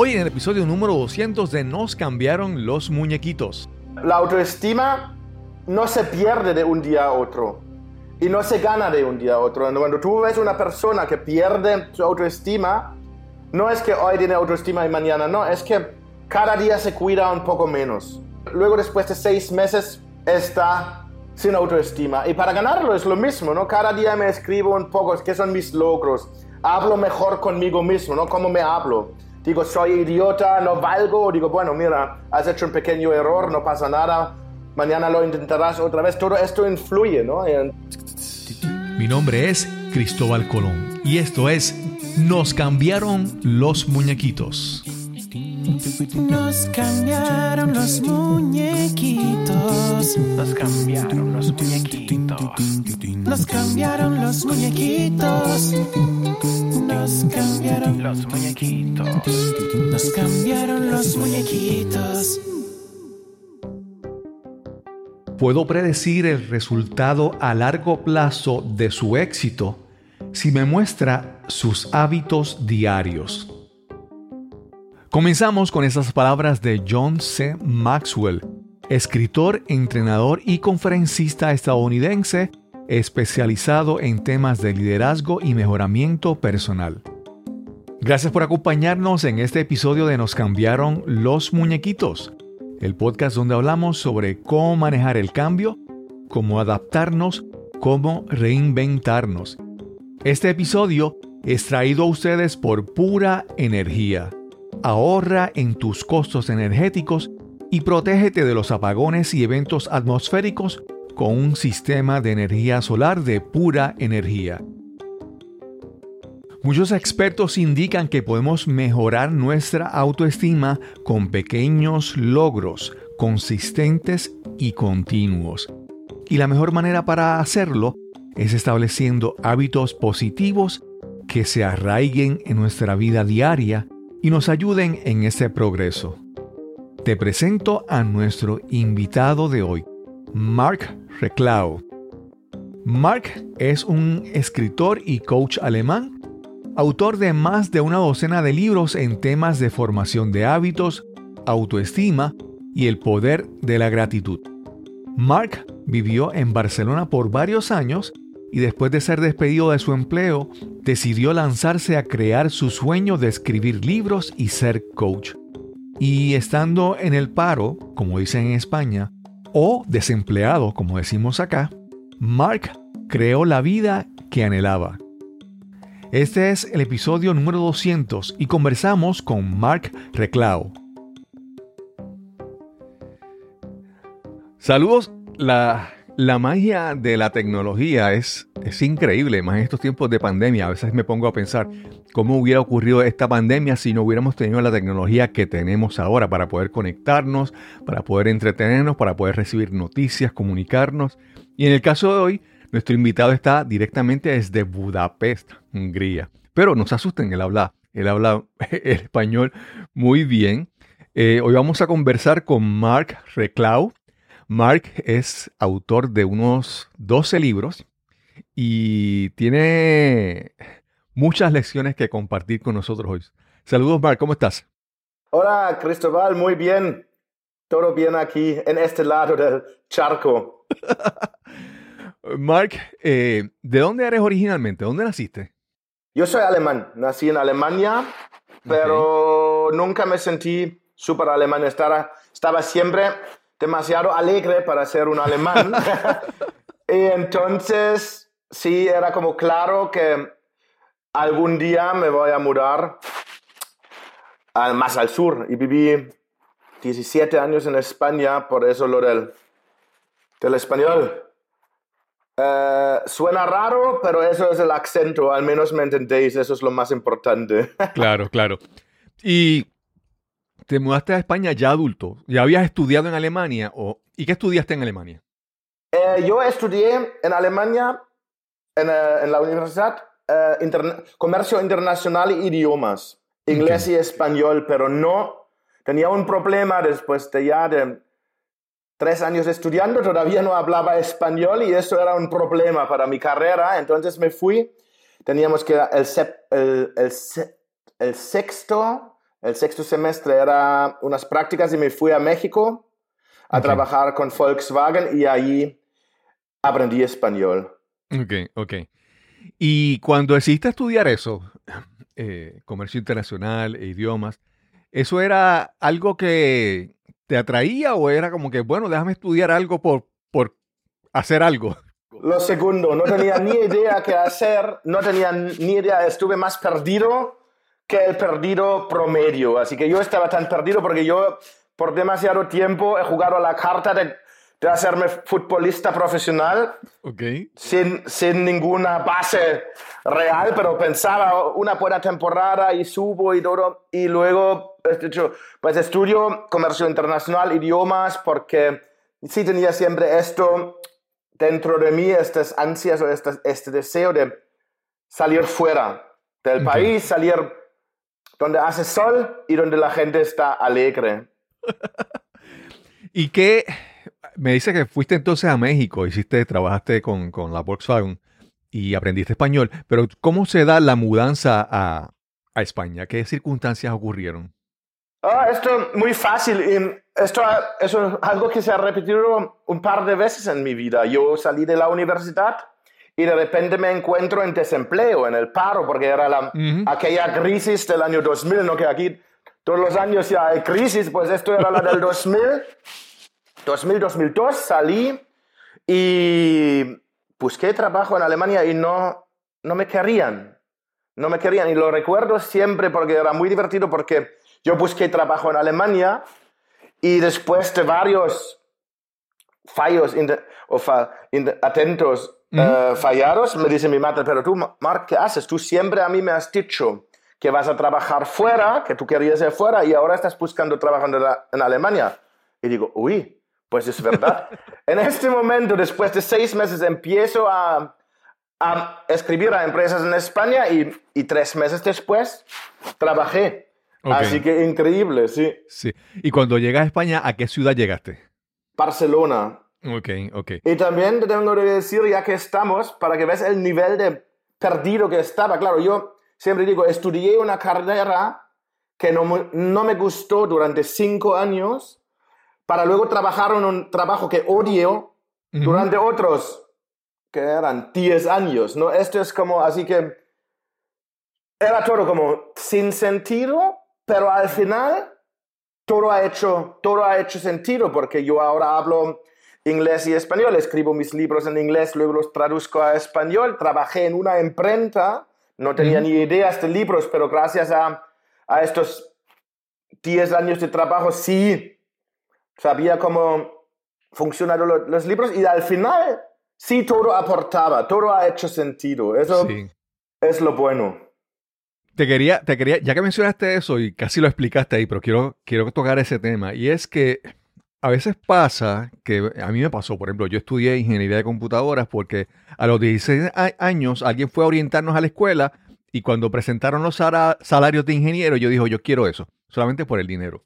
Hoy en el episodio número 200 de Nos cambiaron los muñequitos. La autoestima no se pierde de un día a otro y no se gana de un día a otro. Cuando tú ves una persona que pierde su autoestima, no es que hoy tiene autoestima y mañana no, es que cada día se cuida un poco menos. Luego después de seis meses está sin autoestima. Y para ganarlo es lo mismo, ¿no? Cada día me escribo un poco qué son mis logros. Hablo mejor conmigo mismo, ¿no? ¿Cómo me hablo? Digo, soy idiota, no valgo. Digo, bueno, mira, has hecho un pequeño error, no pasa nada. Mañana lo intentarás otra vez. Todo esto influye, ¿no? Mi nombre es Cristóbal Colón y esto es Nos cambiaron los muñequitos. Nos cambiaron los muñequitos. Nos cambiaron los muñequitos. Nos cambiaron los muñequitos. Nos cambiaron los muñequitos. Nos cambiaron los muñequitos. Puedo predecir el resultado a largo plazo de su éxito si me muestra sus hábitos diarios. Comenzamos con esas palabras de John C. Maxwell, escritor, entrenador y conferencista estadounidense especializado en temas de liderazgo y mejoramiento personal. Gracias por acompañarnos en este episodio de Nos cambiaron los muñequitos, el podcast donde hablamos sobre cómo manejar el cambio, cómo adaptarnos, cómo reinventarnos. Este episodio es traído a ustedes por pura energía ahorra en tus costos energéticos y protégete de los apagones y eventos atmosféricos con un sistema de energía solar de pura energía. Muchos expertos indican que podemos mejorar nuestra autoestima con pequeños logros consistentes y continuos. Y la mejor manera para hacerlo es estableciendo hábitos positivos que se arraiguen en nuestra vida diaria y nos ayuden en ese progreso. Te presento a nuestro invitado de hoy, Mark Reclau. Mark es un escritor y coach alemán, autor de más de una docena de libros en temas de formación de hábitos, autoestima y el poder de la gratitud. Mark vivió en Barcelona por varios años y después de ser despedido de su empleo, decidió lanzarse a crear su sueño de escribir libros y ser coach. Y estando en el paro, como dicen en España, o desempleado, como decimos acá, Mark creó la vida que anhelaba. Este es el episodio número 200 y conversamos con Mark Reclau. Saludos, la la magia de la tecnología es, es increíble, más en estos tiempos de pandemia. A veces me pongo a pensar cómo hubiera ocurrido esta pandemia si no hubiéramos tenido la tecnología que tenemos ahora para poder conectarnos, para poder entretenernos, para poder recibir noticias, comunicarnos. Y en el caso de hoy, nuestro invitado está directamente desde Budapest, Hungría. Pero no se asusten, él habla, él habla el español muy bien. Eh, hoy vamos a conversar con Mark Reclau. Mark es autor de unos 12 libros y tiene muchas lecciones que compartir con nosotros hoy. Saludos, Mark, ¿cómo estás? Hola, Cristóbal, muy bien. Todo bien aquí, en este lado del charco. Mark, eh, ¿de dónde eres originalmente? ¿Dónde naciste? Yo soy alemán, nací en Alemania, pero nunca me sentí súper alemán. Estaba, estaba siempre demasiado alegre para ser un alemán. y entonces, sí, era como claro que algún día me voy a mudar más al sur. Y viví 17 años en España, por eso lo del, del español. Eh, suena raro, pero eso es el acento, al menos me entendéis, eso es lo más importante. claro, claro. Y te mudaste a España ya adulto. ¿Ya habías estudiado en Alemania? O, ¿Y qué estudiaste en Alemania? Eh, yo estudié en Alemania, en, eh, la Universidad, eh, Comercio Internacional y Idiomas, inglés y español, pero no, tenía un problema después de ya de tres años estudiando, todavía no hablaba español y eso era un problema para mi carrera, entonces me fui, teníamos que el, el, el, el sexto El sexto semestre era unas prácticas y me fui a México a Ok. trabajar con Volkswagen y ahí aprendí español. Ok, ok. Y cuando decidiste estudiar eso, eh, comercio internacional e idiomas, ¿eso era algo que te atraía o era como que, bueno, déjame estudiar algo por, por hacer algo? Lo segundo, no tenía ni idea qué hacer, no tenía ni idea, estuve más perdido que el perdido promedio. Así que yo estaba tan perdido porque yo por demasiado tiempo he jugado a la carta de, de hacerme futbolista profesional Ok. sin, sin ninguna base real, pero pensaba una buena temporada y subo y todo. Y luego, he dicho, pues estudio comercio internacional, idiomas, porque sí tenía siempre esto dentro de mí, estas ansias o este, este deseo de salir fuera del Ok. país, salir donde hace sol y donde la gente está alegre. ¿Y qué? Me dice que fuiste entonces a México, hiciste, trabajaste con, con la Volkswagen y aprendiste español, pero ¿cómo se da la mudanza a, a España? ¿Qué circunstancias ocurrieron? Ah, esto muy fácil. Esto eso es algo que se ha repetido un par de veces en mi vida. Yo salí de la universidad y de repente me encuentro en desempleo, en el paro, porque era la, Ujú. aquella crisis del año 2000, ¿no? que aquí todos los años ya hay crisis, pues esto era la del 2000. 2000, 2002 salí y busqué trabajo en Alemania y no, no me querían. No me querían. Y lo recuerdo siempre porque era muy divertido porque yo busqué trabajo en Alemania y después de varios fallos o fa- inte- atentos eh, fallados, me dice mi madre, pero tú, Mark, ¿qué haces? Tú siempre a mí me has dicho que vas a trabajar fuera, que tú querías ir fuera y ahora estás buscando trabajo en, Alemania. Y digo, uy, pues es verdad. en este momento, después de seis meses, empiezo a, a escribir a empresas en España y, y tres meses después trabajé. Así que increíble, sí. Sí. Y cuando llegas a España, ¿a qué ciudad llegaste? Barcelona. Ok, ok. Y también te tengo que decir, ya que estamos, para que veas el nivel de perdido que estaba. Claro, yo siempre digo, estudié una carrera que no, no me gustó durante cinco años, para luego trabajar en un trabajo que odio durante otros, que eran 10 años, ¿no? Esto es como, así que era todo como sin sentido, pero al final todo ha hecho, todo ha hecho sentido porque yo ahora hablo inglés y español, escribo mis libros en inglés, luego los traduzco a español, trabajé en una imprenta, no tenía ni ideas de libros, pero gracias a, a estos 10 años de trabajo sí sabía cómo funcionan lo- los libros y al final sí todo aportaba, todo ha hecho sentido. Eso Sí. es lo bueno. Te quería, te quería, ya que mencionaste eso y casi lo explicaste ahí, pero quiero, quiero tocar ese tema. Y es que a veces pasa que a mí me pasó, por ejemplo, yo estudié ingeniería de computadoras porque a los 16 a- años alguien fue a orientarnos a la escuela y cuando presentaron los salarios de ingeniero, yo dije, yo quiero eso, solamente por el dinero.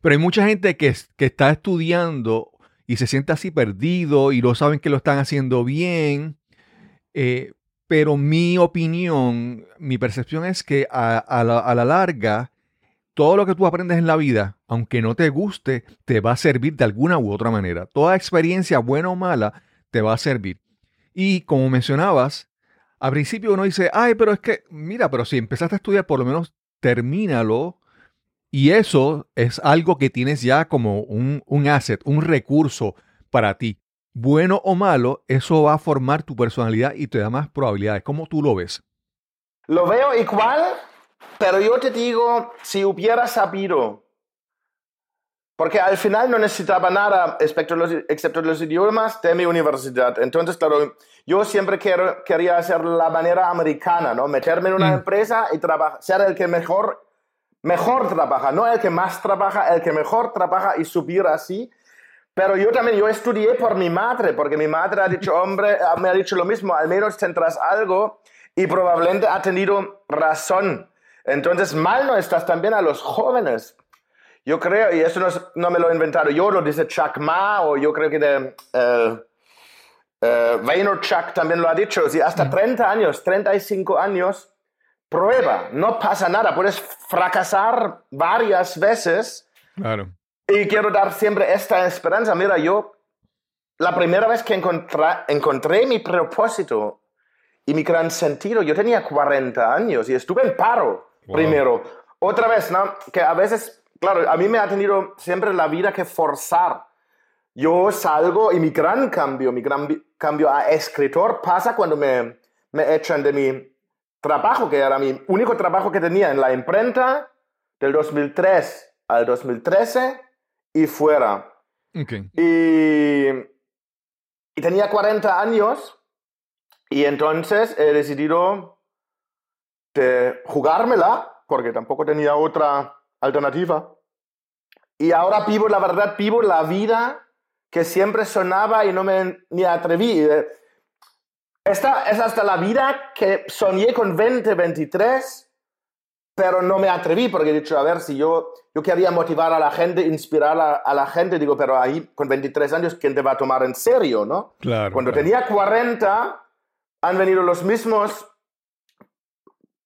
Pero hay mucha gente que, es- que está estudiando y se siente así perdido y no saben que lo están haciendo bien. eh, pero mi opinión, mi percepción es que a la larga, todo lo que tú aprendes en la vida, aunque no te guste, te va a servir de alguna u otra manera. Toda experiencia, buena o mala, te va a servir. Y como mencionabas, al principio uno dice, ay, pero es que, mira, pero si empezaste a estudiar, por lo menos termínalo. Y eso es algo que tienes ya como un, un asset, un recurso para ti. Bueno o malo, eso va a formar tu personalidad y te da más probabilidades. ¿Cómo tú lo ves? Lo veo igual, pero yo te digo, si hubiera sabido, porque al final no necesitaba nada excepto los, excepto los idiomas de mi universidad. Entonces, claro, yo siempre quiero, quería hacer la manera americana, ¿no? Meterme en una Mm. empresa y trabajar, ser el que mejor, mejor trabaja, no el que más trabaja, el que mejor trabaja y subir así. Pero yo también, yo estudié por mi madre, porque mi madre ha dicho, hombre, me ha dicho lo mismo, al menos tendrás algo y probablemente ha tenido razón. Entonces, mal no estás también a los jóvenes. Yo creo, y eso no, es- no me lo he inventado yo, lo dice Chuck Ma, o yo creo que de, eh, eh, Vaynerchuk también lo ha dicho, si hasta 30 años, 35 años, prueba, no pasa nada, puedes fracasar varias veces Claro. y quiero dar siempre esta esperanza. Mira, yo, la primera vez que encontré, encontré mi propósito y mi gran sentido, yo tenía 40 años y estuve en paro Wow. primero. Otra vez, ¿no? Que a veces, claro, a mí me ha tenido siempre la vida que forzar. Yo salgo y mi gran cambio, mi gran cambio a escritor pasa cuando me, me echan de mi trabajo, que era mi único trabajo que tenía en la imprenta del 2003 al 2013 y fuera. Ok. Y, y tenía 40 años y entonces he decidido de jugármela, porque tampoco tenía otra alternativa. Y ahora vivo, la verdad, vivo la vida que siempre sonaba y no me ni atreví. Eh, Esta es hasta la vida que soñé con 20, 23, pero no me atreví porque he dicho, a ver, si yo, yo quería motivar a la gente, inspirar a, a la gente, digo, pero ahí con 23 años, ¿quién te va a tomar en serio, no? Claro. Cuando claro. tenía 40, han venido los mismos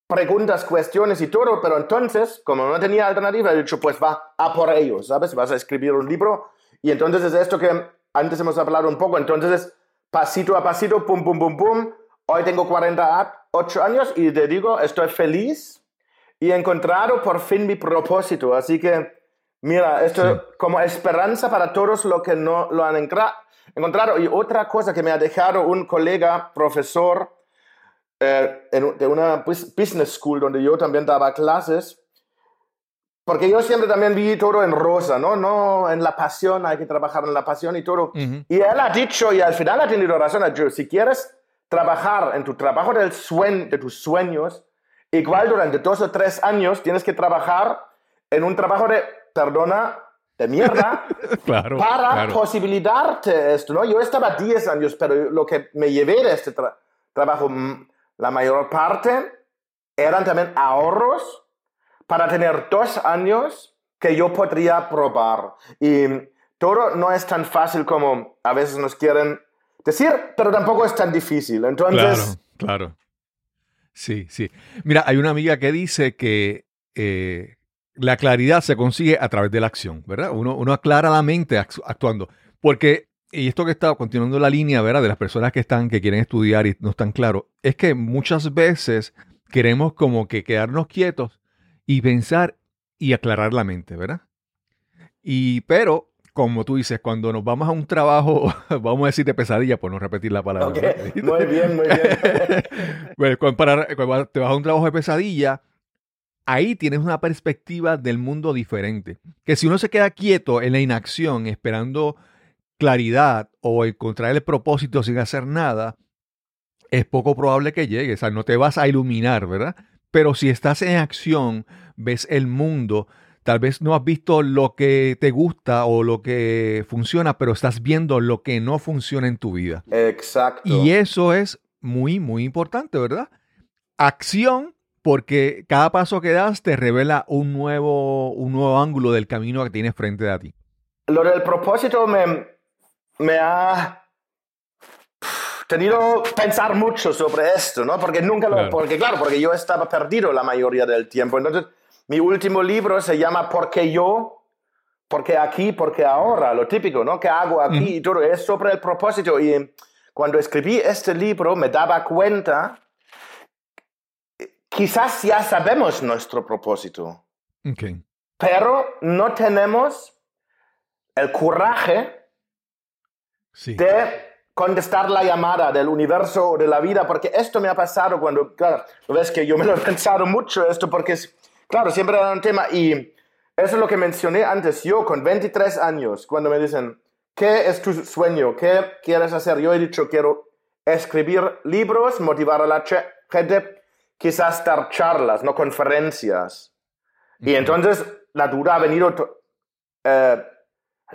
preguntas, cuestiones y todo, pero entonces, como no tenía alternativa, he dicho, pues va a por ellos, ¿sabes? Vas a escribir un libro y entonces es esto que antes hemos hablado un poco, entonces es pasito a pasito, pum, pum, pum, pum. Hoy tengo 48 años y te digo, estoy feliz y he encontrado por fin mi propósito. Así que, mira, esto Sí. como esperanza para todos los que no lo han encontrado. Y otra cosa que me ha dejado un colega, profesor de una bus- business school donde yo también daba clases, porque yo siempre también vi todo en rosa, ¿no? No en la pasión, hay que trabajar en la pasión y todo. Ujú. Y él ha dicho, y al final ha tenido razón, dicho, si quieres trabajar en tu trabajo del suen- de tus sueños, igual durante dos o tres años tienes que trabajar en un trabajo de, perdona, de mierda, Claro. para claro. posibilitarte esto, ¿no? Yo estaba 10 años, pero lo que me llevé de este tra- trabajo, mm, la mayor parte, eran también ahorros para tener dos años que yo podría probar. Y todo no es tan fácil como a veces nos quieren decir, pero tampoco es tan difícil. Entonces, Claro, claro. Sí, sí. Mira, hay una amiga que dice que eh, la claridad se consigue a través de la acción, ¿verdad? Uno, uno aclara la mente actu- actuando. Porque, y esto que está continuando la línea, ¿verdad? De las personas que están, que quieren estudiar y no están claros, es que muchas veces queremos como que quedarnos quietos y pensar y aclarar la mente, ¿verdad? Y, pero, como tú dices, cuando nos vamos a un trabajo, vamos a decir de pesadilla, por no repetir la palabra. muy bien, muy bien. Bueno, cuando, para- cuando te vas a un trabajo de pesadilla, ahí tienes una perspectiva del mundo diferente. Que si uno se queda quieto en la inacción, esperando claridad o encontrar el propósito sin hacer nada, es poco probable que llegue. O sea, no te vas a iluminar, ¿verdad? Pero si estás en acción, ves el mundo, tal vez no has visto lo que te gusta o lo que funciona, pero estás viendo lo que no funciona en tu vida. Exacto. Y eso es muy, muy importante, ¿verdad? Acción, porque cada paso que das te revela un nuevo, un nuevo ángulo del camino que tienes frente a ti. Lo del propósito me, me ha tenido pensar mucho sobre esto, ¿no? Porque nunca lo, Claro. porque claro, porque yo estaba perdido la mayoría del tiempo. Entonces, mi último libro se llama ¿Por qué yo? ¿Por qué aquí? ¿Por qué ahora? Lo típico, ¿no? ¿Qué hago aquí? Y todo es sobre el propósito. Y cuando escribí este libro me daba cuenta, quizás ya sabemos nuestro propósito Ok. pero no tenemos el coraje Sí. de contestar la llamada del universo o de la vida, porque esto me ha pasado cuando, claro, ves que yo me lo he pensado mucho esto, porque, es, claro, siempre era un tema, y eso es lo que mencioné antes, yo con 23 años, cuando me dicen, ¿qué es tu sueño? ¿Qué quieres hacer? Yo he dicho, quiero escribir libros, motivar a la gente, quizás dar charlas, no conferencias. Y entonces la duda ha venido, eh,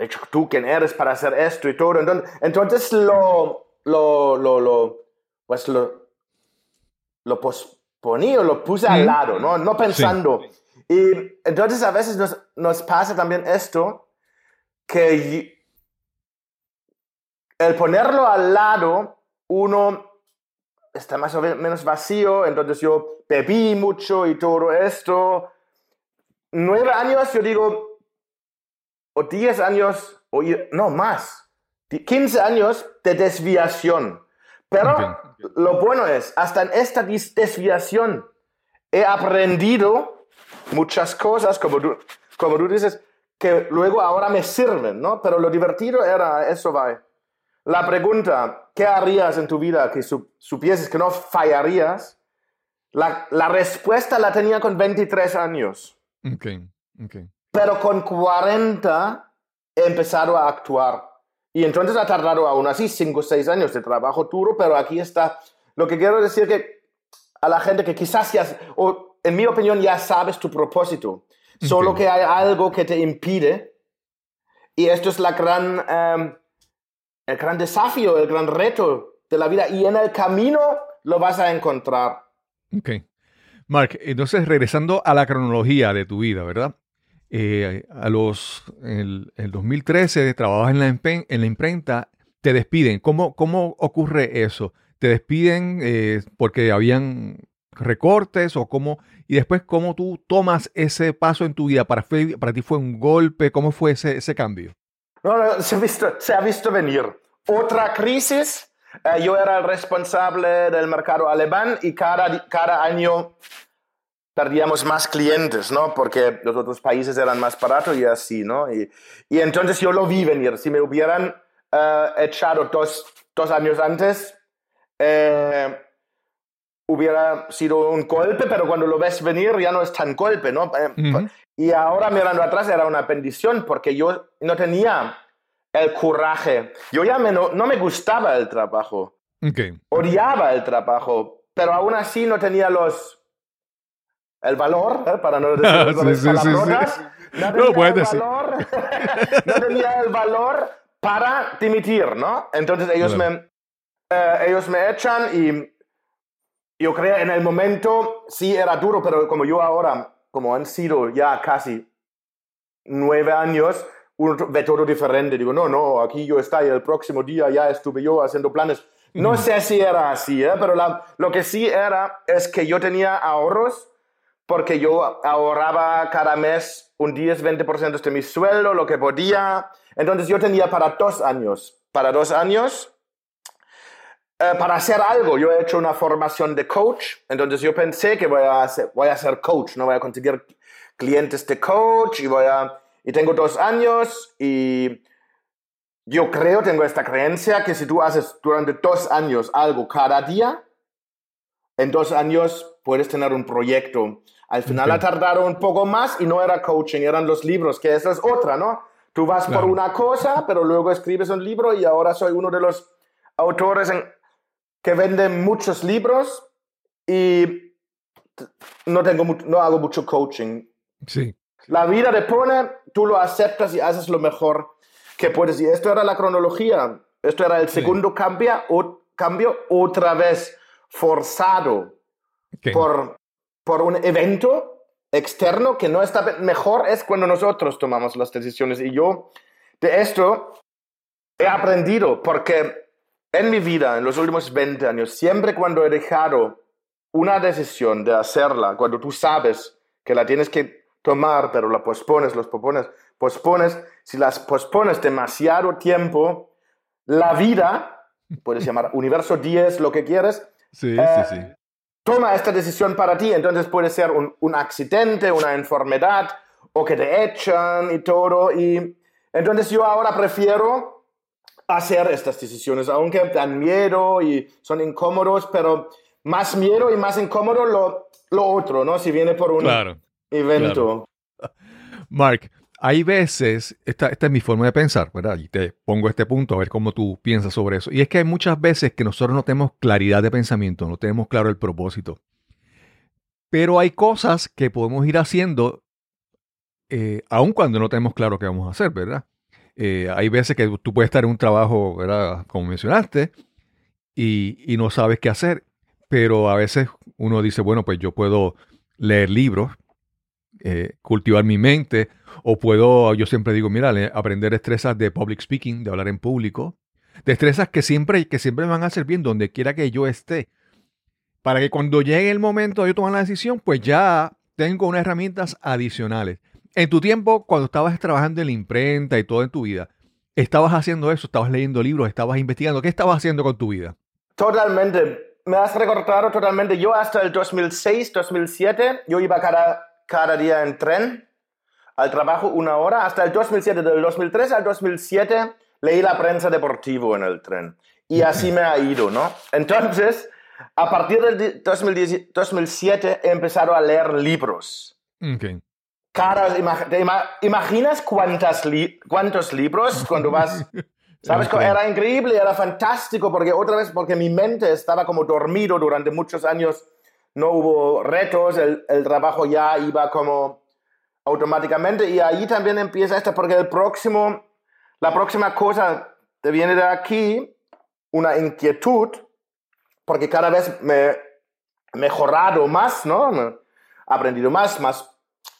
ha dicho, tú quién eres para hacer esto y todo. Entonces, entonces lo, lo, lo, lo, pues lo, lo posponí o lo puse al lado, ¿no? No pensando. Y entonces a veces nos, nos pasa también esto, que el ponerlo al lado, uno está más o menos vacío, entonces yo bebí mucho y todo esto. Nueve años, yo digo, o diez años, o no más, quince años de desviación. Pero lo bueno es, hasta en esta desviación he aprendido muchas cosas, como tú, como tú dices, que luego ahora me sirven, ¿no? Pero lo divertido era, eso va. La pregunta, ¿qué harías en tu vida que supieses que no fallarías? La, la, respuesta la tenía con 23 años. Okay, okay. Pero con 40 he empezado a actuar. Y entonces ha tardado aún así 5 o 6 años de trabajo duro, pero aquí está. Lo que quiero decir que a la gente que quizás ya, o en mi opinión, ya sabes tu propósito, solo que hay algo que te impide. Y esto es la gran, em, el gran desafío, el gran reto de la vida. Y en el camino lo vas a encontrar. Ok. Mark, entonces regresando a la cronología de tu vida, ¿verdad? Eh, a los, en el, 2013 trabajas en la, en la imprenta, te despiden. ¿Cómo, cómo ocurre eso? ¿Te despiden eh, porque habían recortes o cómo? Y después, ¿cómo tú tomas ese paso en tu vida? ¿Para, para ti fue un golpe? ¿Cómo fue ese, ese cambio? No, no se, ha visto, se ha visto venir. Otra crisis. Eh, yo era el responsable del mercado alemán y cada, cada año perdíamos más clientes, ¿no? Porque los otros países eran más baratos y así, ¿no? Y, y entonces yo lo vi venir. Si me hubieran uh, echado dos, dos, años antes, eh, hubiera sido un golpe, pero cuando lo ves venir ya no es tan golpe, ¿no? Eh, y ahora mirando atrás era una bendición porque yo no tenía el coraje. Yo ya me no, no, me gustaba el trabajo. Okay. Odiaba el trabajo, pero aún así no tenía los el valor, ¿eh? para no decir sí, sí, no tenía el valor, no tenía el valor para dimitir, ¿no? Entonces ellos, me, eh, ellos me echan y yo creo en el momento sí era duro, pero como yo ahora, como han sido ya casi nueve años, uno ve todo diferente. Digo, no, no, aquí yo estoy, el próximo día ya estuve yo haciendo planes. No sé si era así, ¿eh? pero lo que sí era es que yo tenía ahorros porque yo ahorraba cada mes un 10-20% de mi sueldo, lo que podía. Entonces yo tenía para dos años, para dos años, eh, para hacer algo. Yo he hecho una formación de coach, entonces yo pensé que voy a, hacer, voy a ser coach, no voy a conseguir clientes de coach y voy a... Y tengo dos años y yo creo, tengo esta creencia que si tú haces durante dos años algo cada día, en dos años puedes tener un proyecto al final ha tardado un poco más y no era coaching, eran los libros, que esa es otra, ¿no? Tú vas por una cosa, pero luego escribes un libro y ahora soy uno de los autores que venden muchos libros y no, tengo, no hago mucho coaching. Sí. La vida te pone, tú lo aceptas y haces lo mejor que puedes. Y esto era la cronología. Esto era el segundo cambio, o, cambio otra vez forzado por por un evento externo que no está mejor es cuando nosotros tomamos las decisiones. Y yo de esto he aprendido porque en mi vida, en los últimos 20 años, siempre cuando he dejado una decisión de hacerla, cuando tú sabes que la tienes que tomar, pero la pospones, los pospones, pospones, si las pospones demasiado tiempo, la vida, puedes llamar universo 10, lo que quieres, sí, sí, sí toma esta decisión para ti. Entonces puede ser un, un accidente, una enfermedad o que te echan y todo. Y entonces yo ahora prefiero hacer estas decisiones, aunque dan miedo y son incómodos, pero más miedo y más incómodo lo, lo otro, ¿no? Si viene por un evento. Mark, hay veces, esta, esta, es mi forma de pensar, ¿verdad? Y te pongo este punto a ver cómo tú piensas sobre eso. Y es que hay muchas veces que nosotros no tenemos claridad de pensamiento, no tenemos claro el propósito. Pero hay cosas que podemos ir haciendo eh, aun cuando no tenemos claro qué vamos a hacer, ¿verdad? Eh, hay veces que tú puedes estar en un trabajo, ¿verdad? Como mencionaste, y, y no sabes qué hacer. Pero a veces uno dice, bueno, pues yo puedo leer libros, eh, cultivar mi mente, o puedo, yo siempre digo, mira, aprender destrezas de public speaking, de hablar en público, destrezas que siempre, que siempre me van a servir donde quiera que yo esté. para que cuando llegue el momento de yo tomar la decisión, pues ya tengo unas herramientas adicionales. En tu tiempo, cuando estabas trabajando en la imprenta y todo en tu vida, ¿estabas haciendo eso? ¿Estabas leyendo libros? ¿Estabas investigando? ¿Qué estabas haciendo con tu vida? Totalmente. Me has recordado totalmente. Yo hasta el 2006, 2007, yo iba cada, cada día en tren al trabajo una hora. Hasta el 2007, del 2003 al 2007, leí la prensa deportivo en el tren. Y así me ha ido, ¿no? Entonces, a partir del 2010 2007 he empezado a leer libros. Ok. Cada, ima- ¿te ima- imaginas cuántas li- cuántos libros cuando vas? ¿Sabes? Ok. Era increíble, era fantástico, porque otra vez, porque mi mente estaba como dormido durante muchos años, no hubo retos, el, el trabajo ya iba como automáticamente, y ahí también empieza esto, porque el próximo, la próxima cosa te viene de aquí, una inquietud, porque cada vez me he mejorado más, ¿no? Me he aprendido más, más,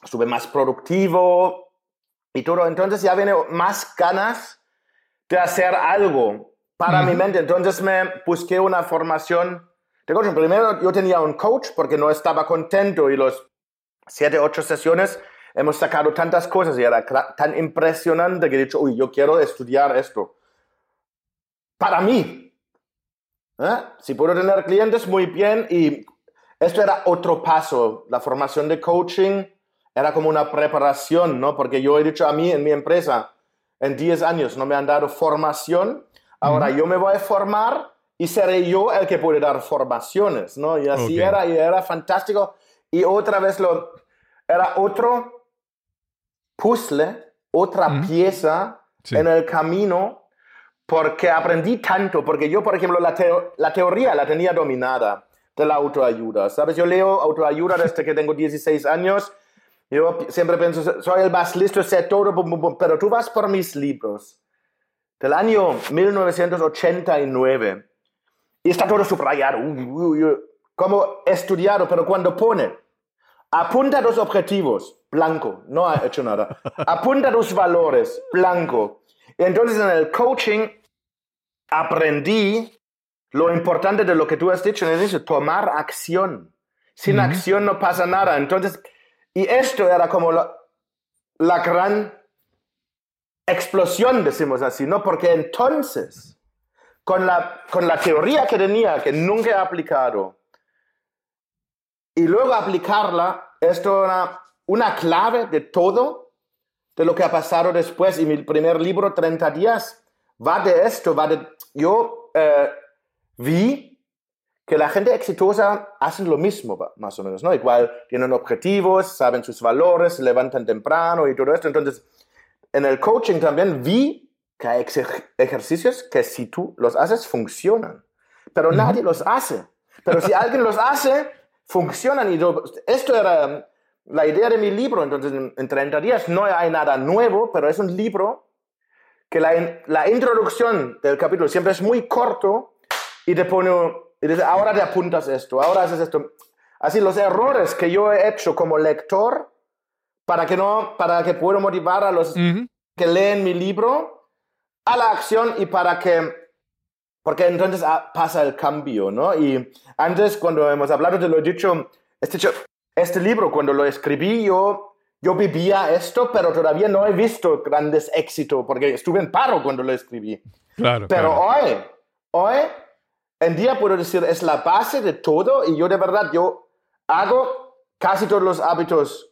estuve más productivo y todo. Entonces ya viene más ganas de hacer algo para mi mente. Entonces me busqué una formación coaching. Primero yo tenía un coach porque no estaba contento y los siete, ocho sesiones hemos sacado tantas cosas y era tan impresionante que he dicho, uy, yo quiero estudiar esto. Para mí. ¿Eh? Si puedo tener clientes, muy bien. Y esto era otro paso. La formación de coaching era como una preparación, ¿no? Porque yo he dicho a mí en mi empresa, en 10 años no me han dado formación. Ahora yo me voy a formar y seré yo el que puede dar formaciones, ¿no? Y así Ok. era, y era fantástico. Y otra vez lo, era otro puzzle, otra Ujú. pieza Sí. en el camino porque aprendí tanto, porque yo, por ejemplo, la, teo- la teoría la tenía dominada de la autoayuda, ¿sabes? Yo leo autoayuda desde que tengo 16 años, yo siempre pienso, soy el más listo, sé todo, bum, bum, bum, pero tú vas por mis libros del año 1989 y está todo subrayado, como estudiado, pero cuando pone, apunta tus objetivos, blanco, no ha hecho nada, apunta tus valores, blanco. Y entonces en el coaching aprendí lo importante de lo que tú has dicho en el inicio, tomar acción. Sin acción no pasa nada. Entonces, y esto era como la, la gran explosión, decimos así, ¿no? Porque entonces, con la, con la teoría que tenía, que nunca he aplicado, y luego aplicarla, esto era una clave de todo, de lo que ha pasado después. Y mi primer libro, 30 días, va de esto, va de... Yo eh, vi que la gente exitosa hace lo mismo, más o menos, ¿no? Igual tienen objetivos, saben sus valores, se levantan temprano y todo esto. Entonces, en el coaching también vi que hay ejercicios que si tú los haces, funcionan. Pero nadie los hace. Pero si alguien los hace, funcionan. Y yo- esto era um, la idea de mi libro. Entonces, en, en 30 días no hay nada nuevo, pero es un libro que la, la introducción del capítulo siempre es muy corto y te pone, y dice, ahora te apuntas esto, ahora haces esto. Así los errores que yo he hecho como lector para que no, para que pueda motivar a los Ujú. que leen mi libro a la acción y para que, porque entonces ah, pasa el cambio, ¿no? Y antes cuando hemos hablado, te lo he dicho, este, este libro cuando lo escribí yo, yo vivía esto, pero todavía no he visto grandes éxitos porque estuve en paro cuando lo escribí. Claro. Pero claro. hoy, hoy en día puedo decir, es la base de todo y yo de verdad, yo hago casi todos los hábitos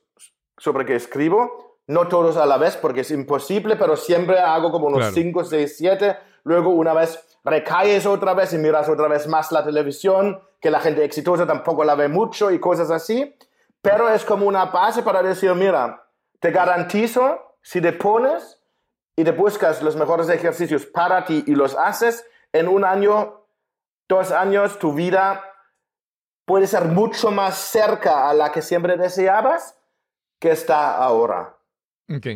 sobre que escribo, no todos a la vez porque es imposible, pero siempre hago como unos Claro. 5, 6, 7, luego una vez recaes otra vez y miras otra vez más la televisión, que la gente exitosa tampoco la ve mucho y cosas así, pero es como una base para decir, mira, te garantizo, si te pones y te buscas los mejores ejercicios para ti y los haces, en un año, dos años, tu vida puede ser mucho más cerca a la que siempre deseabas que está ahora. Ok.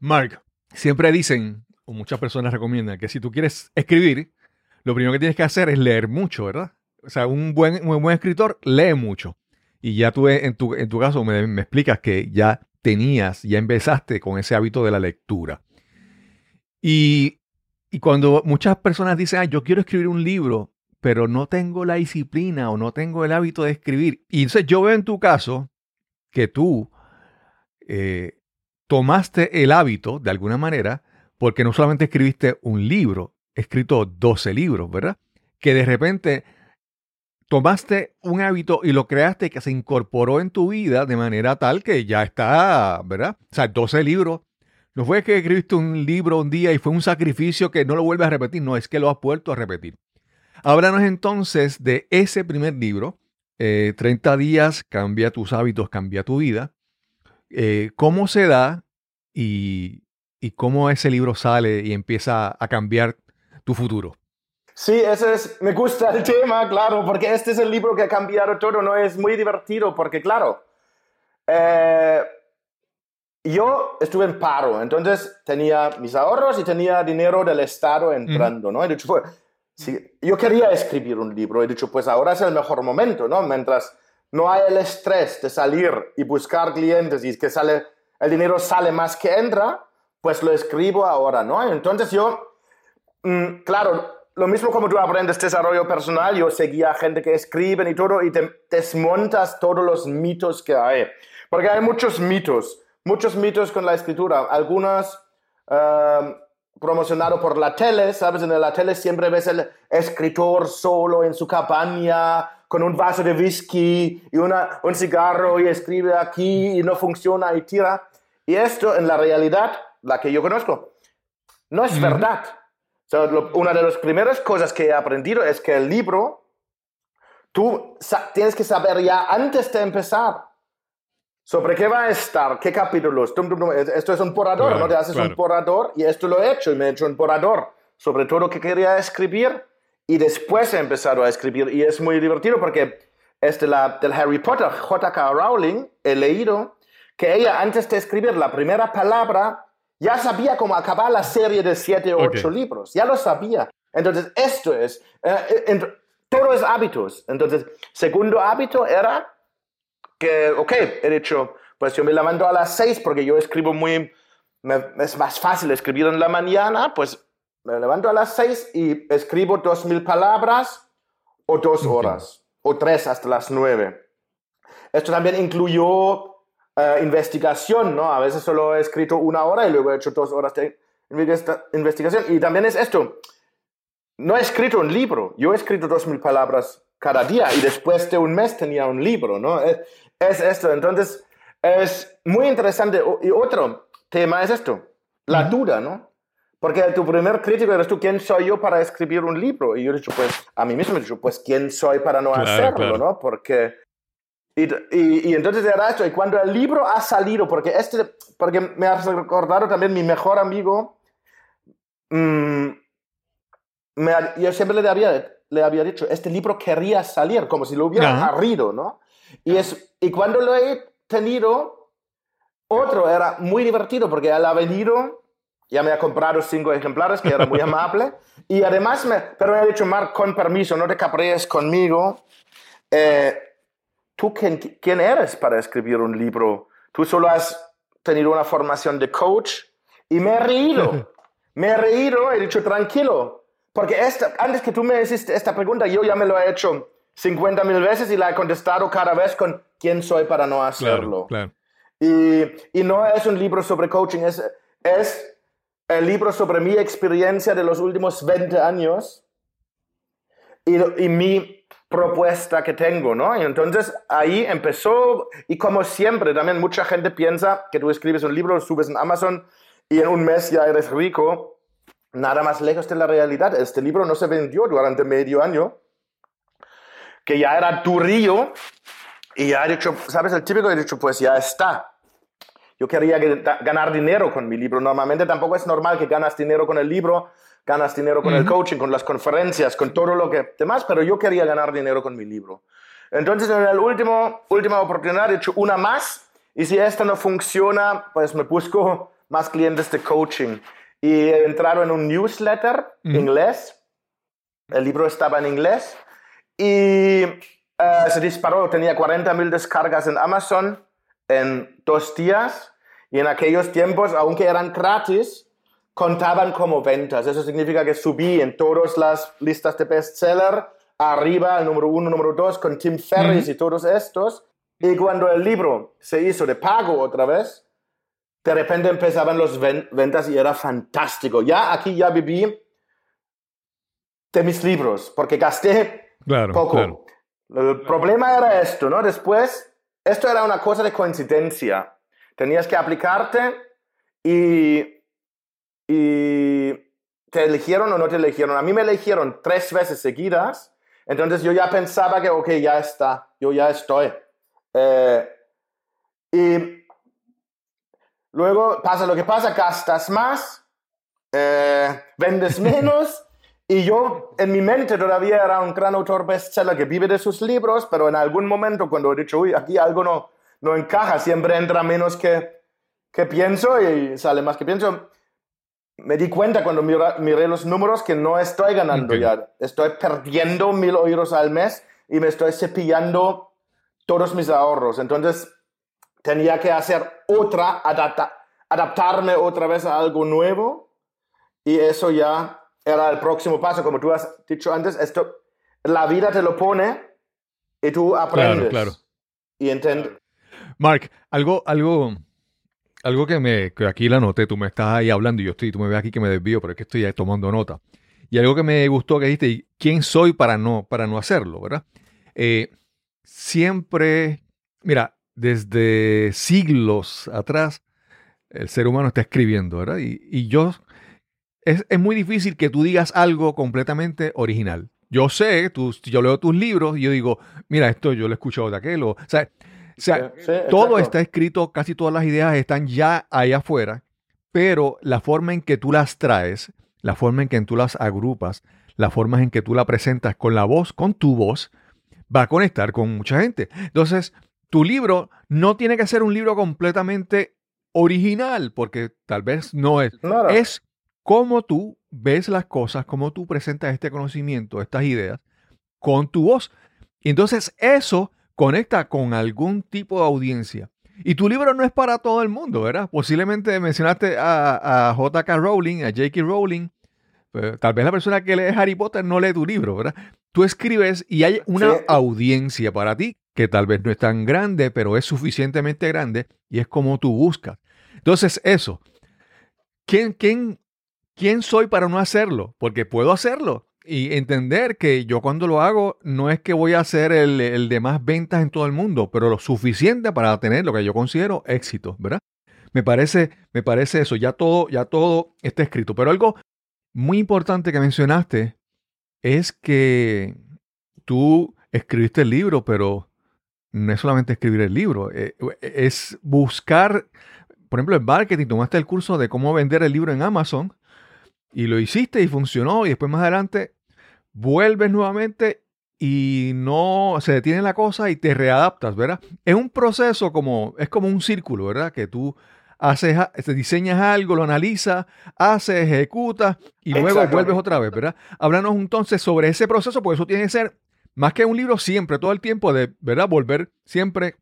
Mark, siempre dicen, o muchas personas recomiendan, que si tú quieres escribir, lo primero que tienes que hacer es leer mucho, ¿verdad? O sea, un buen, un buen escritor lee mucho. Y ya tú, en tu, en tu caso, me, me explicas que ya tenías, ya empezaste con ese hábito de la lectura. Y, y cuando muchas personas dicen, ah, yo quiero escribir un libro, pero no tengo la disciplina o no tengo el hábito de escribir. Y entonces yo veo en tu caso que tú eh, tomaste el hábito de alguna manera, porque no solamente escribiste un libro, escrito 12 libros, ¿verdad? Que de repente tomaste un hábito y lo creaste que se incorporó en tu vida de manera tal que ya está, ¿verdad? O sea, 12 libros. No fue que escribiste un libro un día y fue un sacrificio que no lo vuelves a repetir, no, es que lo has vuelto a repetir. Háblanos entonces de ese primer libro, 30 eh, días, cambia tus hábitos, cambia tu vida. Eh, ¿Cómo se da y, y cómo ese libro sale y empieza a cambiar tu futuro? Sí, ese es, me gusta el tema, claro, porque este es el libro que ha cambiado todo, ¿no? Es muy divertido porque, claro, eh, yo estuve en paro, entonces tenía mis ahorros y tenía dinero del Estado entrando, ¿no? He dicho, pues, yo quería escribir un libro, he dicho, pues ahora es el mejor momento, ¿no? Mientras no hay el estrés de salir y buscar clientes y que sale, el dinero sale más que entra, pues lo escribo ahora, ¿no? Entonces yo, mm, claro, lo mismo como tú aprendes desarrollo personal, yo seguía gente que escriben y todo y te desmontas todos los mitos que hay. Porque hay muchos mitos, muchos mitos con la escritura. Algunos uh, promocionados por la tele, ¿sabes? En la tele siempre ves el escritor solo en su cabaña con un vaso de whisky y una, un cigarro y escribe aquí y no funciona y tira. Y esto en la realidad, la que yo conozco, no es verdad una de las primeras cosas que he aprendido es que el libro, tú tienes que saber ya antes de empezar sobre qué va a estar, qué capítulos. Esto es un porador, ¿no? Te haces un porador y esto lo he hecho y me he hecho un porador sobre todo lo que quería escribir y después he empezado a escribir y es muy divertido porque este la, del Harry Potter, J.K. Rowling, he leído que ella antes de escribir la primera palabra ya sabía cómo acabar la serie de siete o ocho libros, ya lo sabía. Entonces, esto es, eh, eh todo es hábitos. Entonces, segundo hábito era que, ok, he dicho, pues yo me levanto a las seis porque yo escribo muy, es más fácil escribir en la mañana, pues me levanto a las seis y escribo dos mil palabras o dos horas, o tres hasta las nueve. Esto también incluyó eh, investigación, ¿no? A veces solo he escrito una hora y luego he hecho dos horas de investigación. Y también es esto, no he escrito un libro, yo he escrito dos mil palabras cada día y después de un mes tenía un libro, ¿no? Es, es esto, entonces es muy interesante. Y otro tema es esto, la duda, ¿no? Porque tu primer crítico eres tú, ¿quién soy yo para escribir un libro? Y yo he dicho, pues, a mí mismo he dicho, pues, ¿quién soy para no hacerlo, no? Porque y, y, entonces era esto, y cuando el libro ha salido, porque, este, porque me ha recordado también mi mejor amigo, mm, me, yo siempre le había, le había dicho, este libro quería salir, como si lo hubiera arrido, ¿no? Y, es, y cuando lo he tenido, otro era muy divertido, porque él ha venido, ya me ha comprado cinco ejemplares, que era muy amable, y además, me, pero me ha dicho, Mark, con permiso, no te cabrees conmigo, eh, ¿tú quién, quién eres para escribir un libro? Tú solo has tenido una formación de coach y me he reído. me he reído, he dicho tranquilo. Porque esta, antes que tú me hiciste esta pregunta, yo ya me lo he hecho 50 mil veces y la he contestado cada vez con quién soy para no hacerlo. Y, y, no es un libro sobre coaching, es, es el libro sobre mi experiencia de los últimos 20 años y, y mi propuesta que tengo, ¿no? Y entonces ahí empezó, y como siempre, también mucha gente piensa que tú escribes un libro, lo subes en Amazon y en un mes ya eres rico. Nada más lejos de la realidad. Este libro no se vendió durante medio año, que ya era durillo, y ya he dicho, ¿sabes? El típico he dicho, pues ya está. Yo quería ganar dinero con mi libro. Normalmente tampoco es normal que ganas dinero con el libro, ganas dinero con el coaching, con las conferencias, con todo lo que demás, pero yo quería ganar dinero con mi libro. Entonces, en la última oportunidad he hecho una más y si esta no funciona, pues me busco más clientes de coaching. Y he entrado en un newsletter inglés. El libro estaba en inglés y eh, se disparó. Tenía 40 mil descargas en Amazon en dos días. Y en aquellos tiempos, aunque eran gratis, contaban como ventas. Eso significa que subí en todas las listas de bestseller arriba, el número uno, número dos, con Tim Ferriss y todos estos. Y cuando el libro se hizo de pago otra vez, de repente empezaban las ventas y era fantástico. Ya aquí ya viví de mis libros, porque gasté Claro, poco. claro. El problema era esto, ¿no? Después, esto era una cosa de coincidencia. Tenías que aplicarte y, y te eligieron o no te eligieron. A mí me eligieron tres veces seguidas, entonces yo ya pensaba que, ok, ya está, yo ya estoy. Eh, y luego pasa lo que pasa, gastas más, eh, vendes menos. Y yo, en mi mente, todavía era un gran autor bestseller que vive de sus libros, pero en algún momento, cuando he dicho, uy, aquí algo no, no encaja, siempre entra menos que, que pienso y sale más que pienso. Me di cuenta cuando mira- miré los números que no estoy ganando ya. Estoy perdiendo mil euros al mes y me estoy cepillando todos mis ahorros. Entonces, tenía que hacer otra, adapta- adaptarme otra vez a algo nuevo. Y eso ya era el próximo paso. Como tú has dicho antes, esto, la vida te lo pone y tú aprendes. claro. Y entiendes. Mark, algo, algo, algo que me, que aquí la noté, tú me estás ahí hablando y yo estoy, tú me ves aquí que me desvío, pero es que estoy ahí tomando nota. Y algo que me gustó que dijiste, ¿quién soy para no, para no hacerlo, verdad? Eh, siempre, mira, desde siglos atrás, el ser humano está escribiendo, ¿verdad? Y, y yo, es, es muy difícil que tú digas algo completamente original. Yo sé, tú, yo leo tus libros y yo digo, mira, esto yo lo he escuchado de aquel, o, o o sea, Sí, todo está escrito, casi todas las ideas están ya ahí afuera, pero la forma en que tú las traes, la forma en que tú las agrupas, la forma en que tú la presentas con la voz, con tu voz, va a conectar con mucha gente. Entonces, tu libro no tiene que ser un libro completamente original, porque tal vez no es. Nada. Es cómo tú ves las cosas, cómo tú presentas este conocimiento, estas ideas, con tu voz. Y entonces eso conecta con algún tipo de audiencia. Y tu libro no es para todo el mundo, ¿verdad? Posiblemente mencionaste a, a J.K. Rowling, a J.K. Rowling. tal vez la persona que lee Harry Potter no lee tu libro, ¿verdad? Tú escribes y hay una Sí. audiencia para ti que tal vez no es tan grande, pero es suficientemente grande y es como tú buscas. Entonces, eso. ¿Quién, quién, quién soy para no hacerlo? Porque puedo hacerlo. Y entender que yo cuando lo hago no es que voy a ser el, el de más ventas en todo el mundo, pero lo suficiente para tener lo que yo considero éxito, ¿verdad? Me parece, me parece eso, ya todo, ya todo está escrito. Pero algo muy importante que mencionaste es que tú escribiste el libro, pero no es solamente escribir el libro, eh, es buscar, por ejemplo, el marketing, tomaste el curso de cómo vender el libro en Amazon y lo hiciste y funcionó y después más adelante vuelves nuevamente y no se detiene la cosa y te readaptas, ¿verdad? Es un proceso como, es como un círculo, ¿verdad? Que tú haces, diseñas algo, lo analizas, haces, ejecutas y luego vuelves otra vez, ¿verdad? Háblanos entonces sobre ese proceso, porque eso tiene que ser más que un libro siempre, todo el tiempo de, ¿verdad? Volver siempre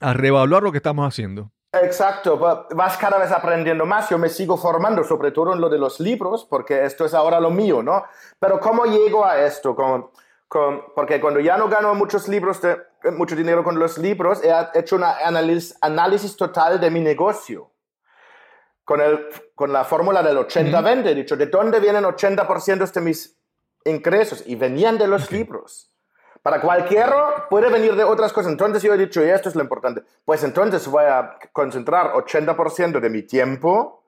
a reevaluar lo que estamos haciendo. Exacto, va- vas cada vez aprendiendo más. Yo me sigo formando, sobre todo en lo de los libros, porque esto es ahora lo mío, ¿no? Pero ¿cómo llego a esto? Con- con- porque cuando ya no gano muchos libros de, mucho dinero con los libros, he hecho un análisis, análisis total de mi negocio. Con, el, con la fórmula del 80-20, he dicho, ¿de dónde vienen 80% de mis ingresos? Y venían de los libros. Para cualquiera puede venir de otras cosas. Entonces yo he dicho, y esto es lo importante, pues entonces voy a concentrar 80% de mi tiempo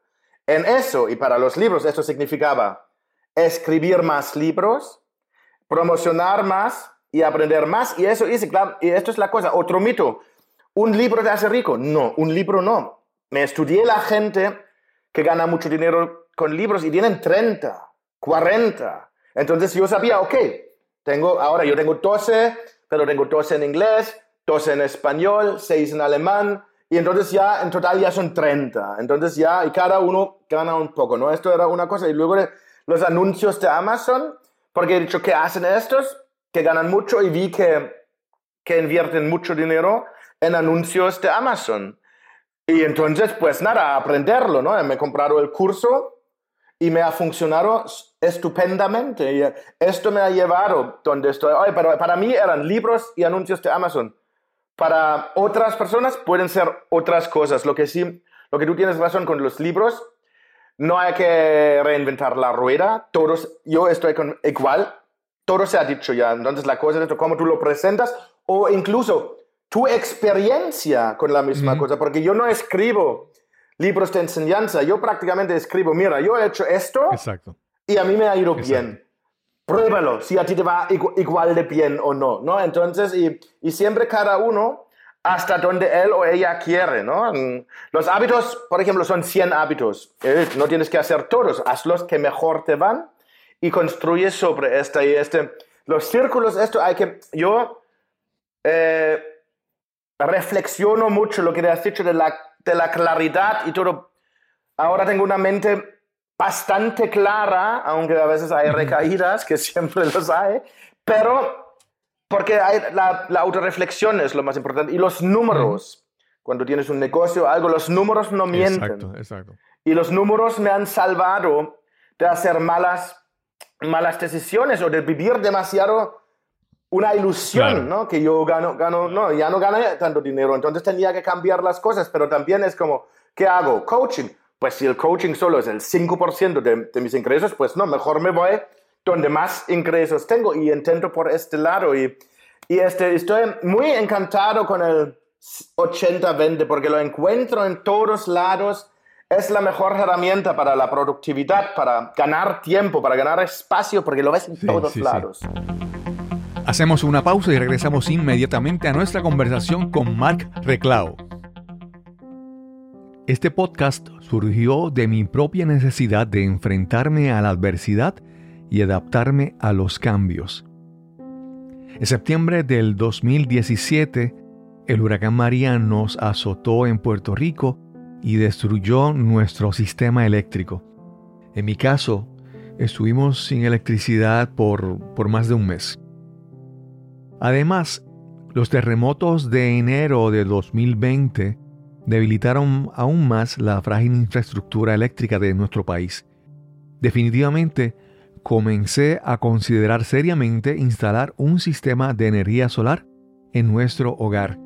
en eso. Y para los libros esto significaba escribir más libros, promocionar más y aprender más. Y eso hice, claro, y esto es la cosa. Otro mito, ¿un libro te hace rico? No, un libro no. Me estudié la gente que gana mucho dinero con libros y tienen 30, 40. Entonces yo sabía, ok, tengo, ahora yo tengo 12, pero tengo 12 en inglés, 12 en español, 6 en alemán, y entonces ya en total ya son 30. Entonces ya, y cada uno gana un poco, ¿no? Esto era una cosa. Y luego los anuncios de Amazon, porque he dicho, ¿qué hacen estos? Que ganan mucho y vi que, que invierten mucho dinero en anuncios de Amazon. Y entonces, pues nada, aprenderlo, ¿no? Me he comprado el curso y me ha funcionado estupendamente. Esto me ha llevado donde estoy hoy, pero para mí eran libros y anuncios de Amazon. Para otras personas pueden ser otras cosas. Lo que sí, lo que tú tienes razón con los libros, no hay que reinventar la rueda. Todos, yo estoy con igual. Todo se ha dicho ya. Entonces la cosa es cómo tú lo presentas o incluso tu experiencia con la misma cosa, porque yo no escribo libros de enseñanza, yo prácticamente escribo, mira, yo he hecho esto Exacto. y a mí me ha ido bien. Pruébalo, si a ti te va igu- igual de bien o no, ¿no? Entonces, y, y siempre cada uno hasta donde él o ella quiere, ¿no? Mm, Los hábitos, por ejemplo, son 100 hábitos. Eh, No tienes que hacer todos, haz los que mejor te van y construye sobre este y este. Los círculos, esto hay que, yo eh, reflexiono mucho lo que te has dicho de la, de la claridad y todo. Ahora tengo una mente bastante clara, aunque a veces hay recaídas, que siempre los hay, pero porque hay la, la autorreflexión es lo más importante. Y los números, cuando tienes un negocio, algo, los números no mienten. Exacto, exacto. Y los números me han salvado de hacer malas, malas decisiones o de vivir demasiado una ilusión, Claro. ¿no? Que yo gano, gano, no, ya no gano tanto dinero, entonces tenía que cambiar las cosas, pero también es como, ¿qué hago? Coaching. Pues si el coaching solo es el 5% de, de mis ingresos, pues no, mejor me voy donde más ingresos tengo y intento por este lado. Y, y este, estoy muy encantado con el 80-20 porque lo encuentro en todos lados. Es la mejor herramienta para la productividad, para ganar tiempo, para ganar espacio, porque lo ves en Sí, todos sí, sí. Hacemos una pausa y regresamos inmediatamente a nuestra conversación con Mark Reclao. Este podcast surgió de mi propia necesidad de enfrentarme a la adversidad y adaptarme a los cambios. En septiembre del 2017, el huracán María nos azotó en Puerto Rico y destruyó nuestro sistema eléctrico. En mi caso, estuvimos sin electricidad por, por más de un mes. Además, los terremotos de enero de 2020 debilitaron aún más la frágil infraestructura eléctrica de nuestro país. Definitivamente, comencé a considerar seriamente instalar un sistema de energía solar en nuestro hogar.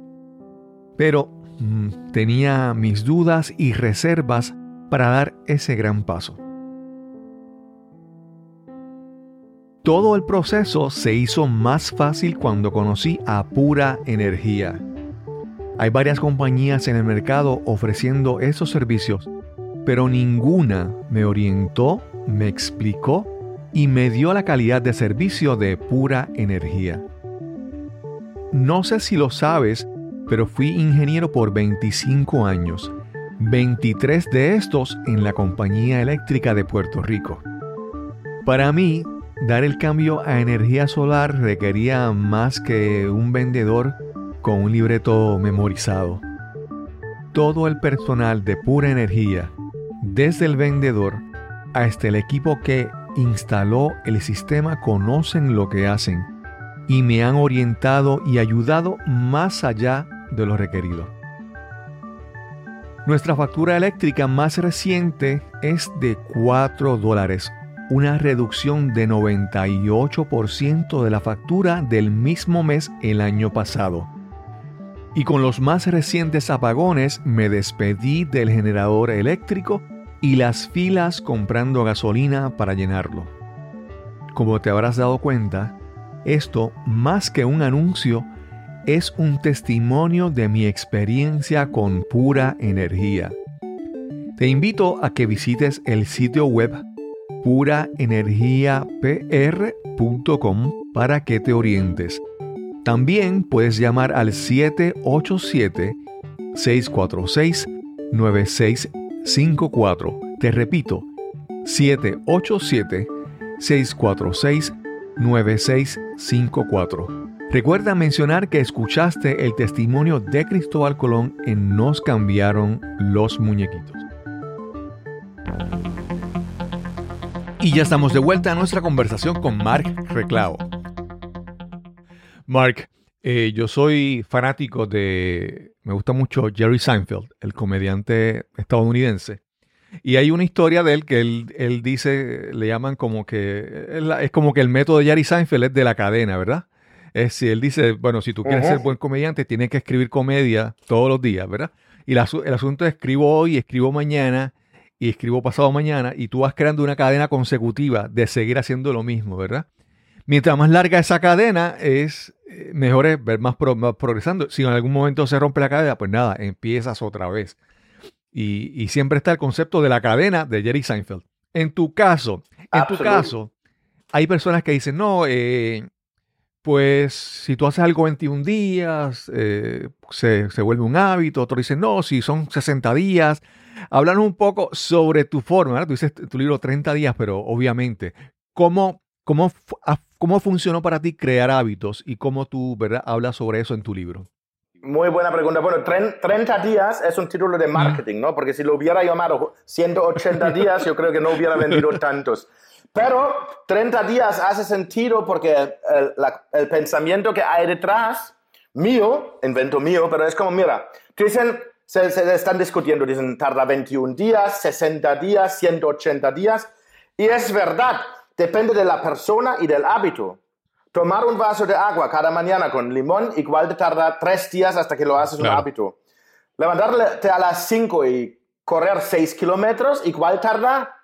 Pero mm, tenía mis dudas y reservas para dar ese gran paso. Todo el proceso se hizo más fácil cuando conocí a Pura Energía. Hay varias compañías en el mercado ofreciendo esos servicios, pero ninguna me orientó, me explicó y me dio la calidad de servicio de Pura Energía. No sé si lo sabes, pero fui ingeniero por 25 años, 23 de estos en la Compañía Eléctrica de Puerto Rico. Para mí, dar el cambio a energía solar requería más que un vendedor con un libreto memorizado. Todo el personal de pura energía, desde el vendedor hasta el equipo que instaló el sistema, conocen lo que hacen y me han orientado y ayudado más allá de lo requerido. Nuestra factura eléctrica más reciente es de 4 dólares, una reducción de 98% de la factura del mismo mes el año pasado. Y con los más recientes apagones me despedí del generador eléctrico y las filas comprando gasolina para llenarlo. Como te habrás dado cuenta, esto, más que un anuncio, es un testimonio de mi experiencia con pura energía. Te invito a que visites el sitio web puraenergiapr.com para que te orientes. También puedes llamar al 787-646-9654. Te repito, 787-646-9654. Recuerda mencionar que escuchaste el testimonio de Cristóbal Colón en Nos cambiaron los muñequitos. Y ya estamos de vuelta a nuestra conversación con Mark Reclao. Mark, eh, yo soy fanático de... Me gusta mucho Jerry Seinfeld, el comediante estadounidense. Y hay una historia de él que él, él dice, le llaman como que, es como que el método de Jerry Seinfeld es de la cadena, ¿verdad? Es si él dice, bueno, si tú quieres ser buen comediante, tienes que escribir comedia todos los días, ¿verdad? Y el asunto es escribo hoy, escribo mañana y escribo pasado mañana y tú vas creando una cadena consecutiva de seguir haciendo lo mismo, ¿verdad? Mientras más larga esa cadena es, eh, mejor es ver más, pro- más progresando. Si en algún momento se rompe la cadena, pues nada, empiezas otra vez. Y, y siempre está el concepto de la cadena de Jerry Seinfeld. En tu caso, en tu caso, hay personas que dicen, no, eh, pues si tú haces algo 21 días, eh, se, se vuelve un hábito. Otros dicen, no, si son 60 días. Hablan un poco sobre tu forma, ¿verdad? Tú dices tu libro 30 días, pero obviamente, ¿cómo, cómo, cómo funcionó para ti crear hábitos y cómo tú, ¿verdad? Hablas sobre eso en tu libro. Muy buena pregunta. Bueno, tren- 30 días es un título de marketing, ¿no? Porque si lo hubiera llamado 180 días, yo creo que no hubiera vendido tantos. Pero 30 días hace sentido porque el, la- el pensamiento que hay detrás, mío, invento mío, pero es como, mira, dicen, se, se están discutiendo, dicen, tarda 21 días, 60 días, 180 días. Y es verdad, depende de la persona y del hábito. Tomar un vaso de agua cada mañana con limón igual te tarda tres días hasta que lo haces Claro. un hábito. Levantarte a las 5 y correr 6 kilómetros igual tarda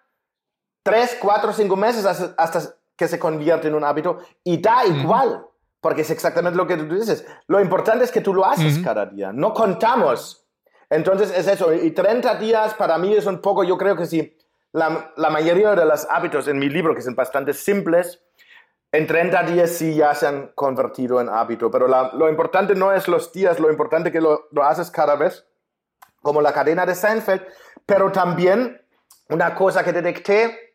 3, 4, 5 meses hasta, hasta que se convierte en un hábito. Y da igual, porque es exactamente lo que tú dices. Lo importante es que tú lo haces cada día, no contamos. Entonces es eso, y 30 días para mí es un poco, yo creo que sí, la, la mayoría de los hábitos en mi libro, que son bastante simples, en 30 días sí ya se han convertido en hábito, pero la- lo importante no es los días, lo importante es que lo, lo haces cada vez, como la cadena de Seinfeld, pero también una cosa que detecté,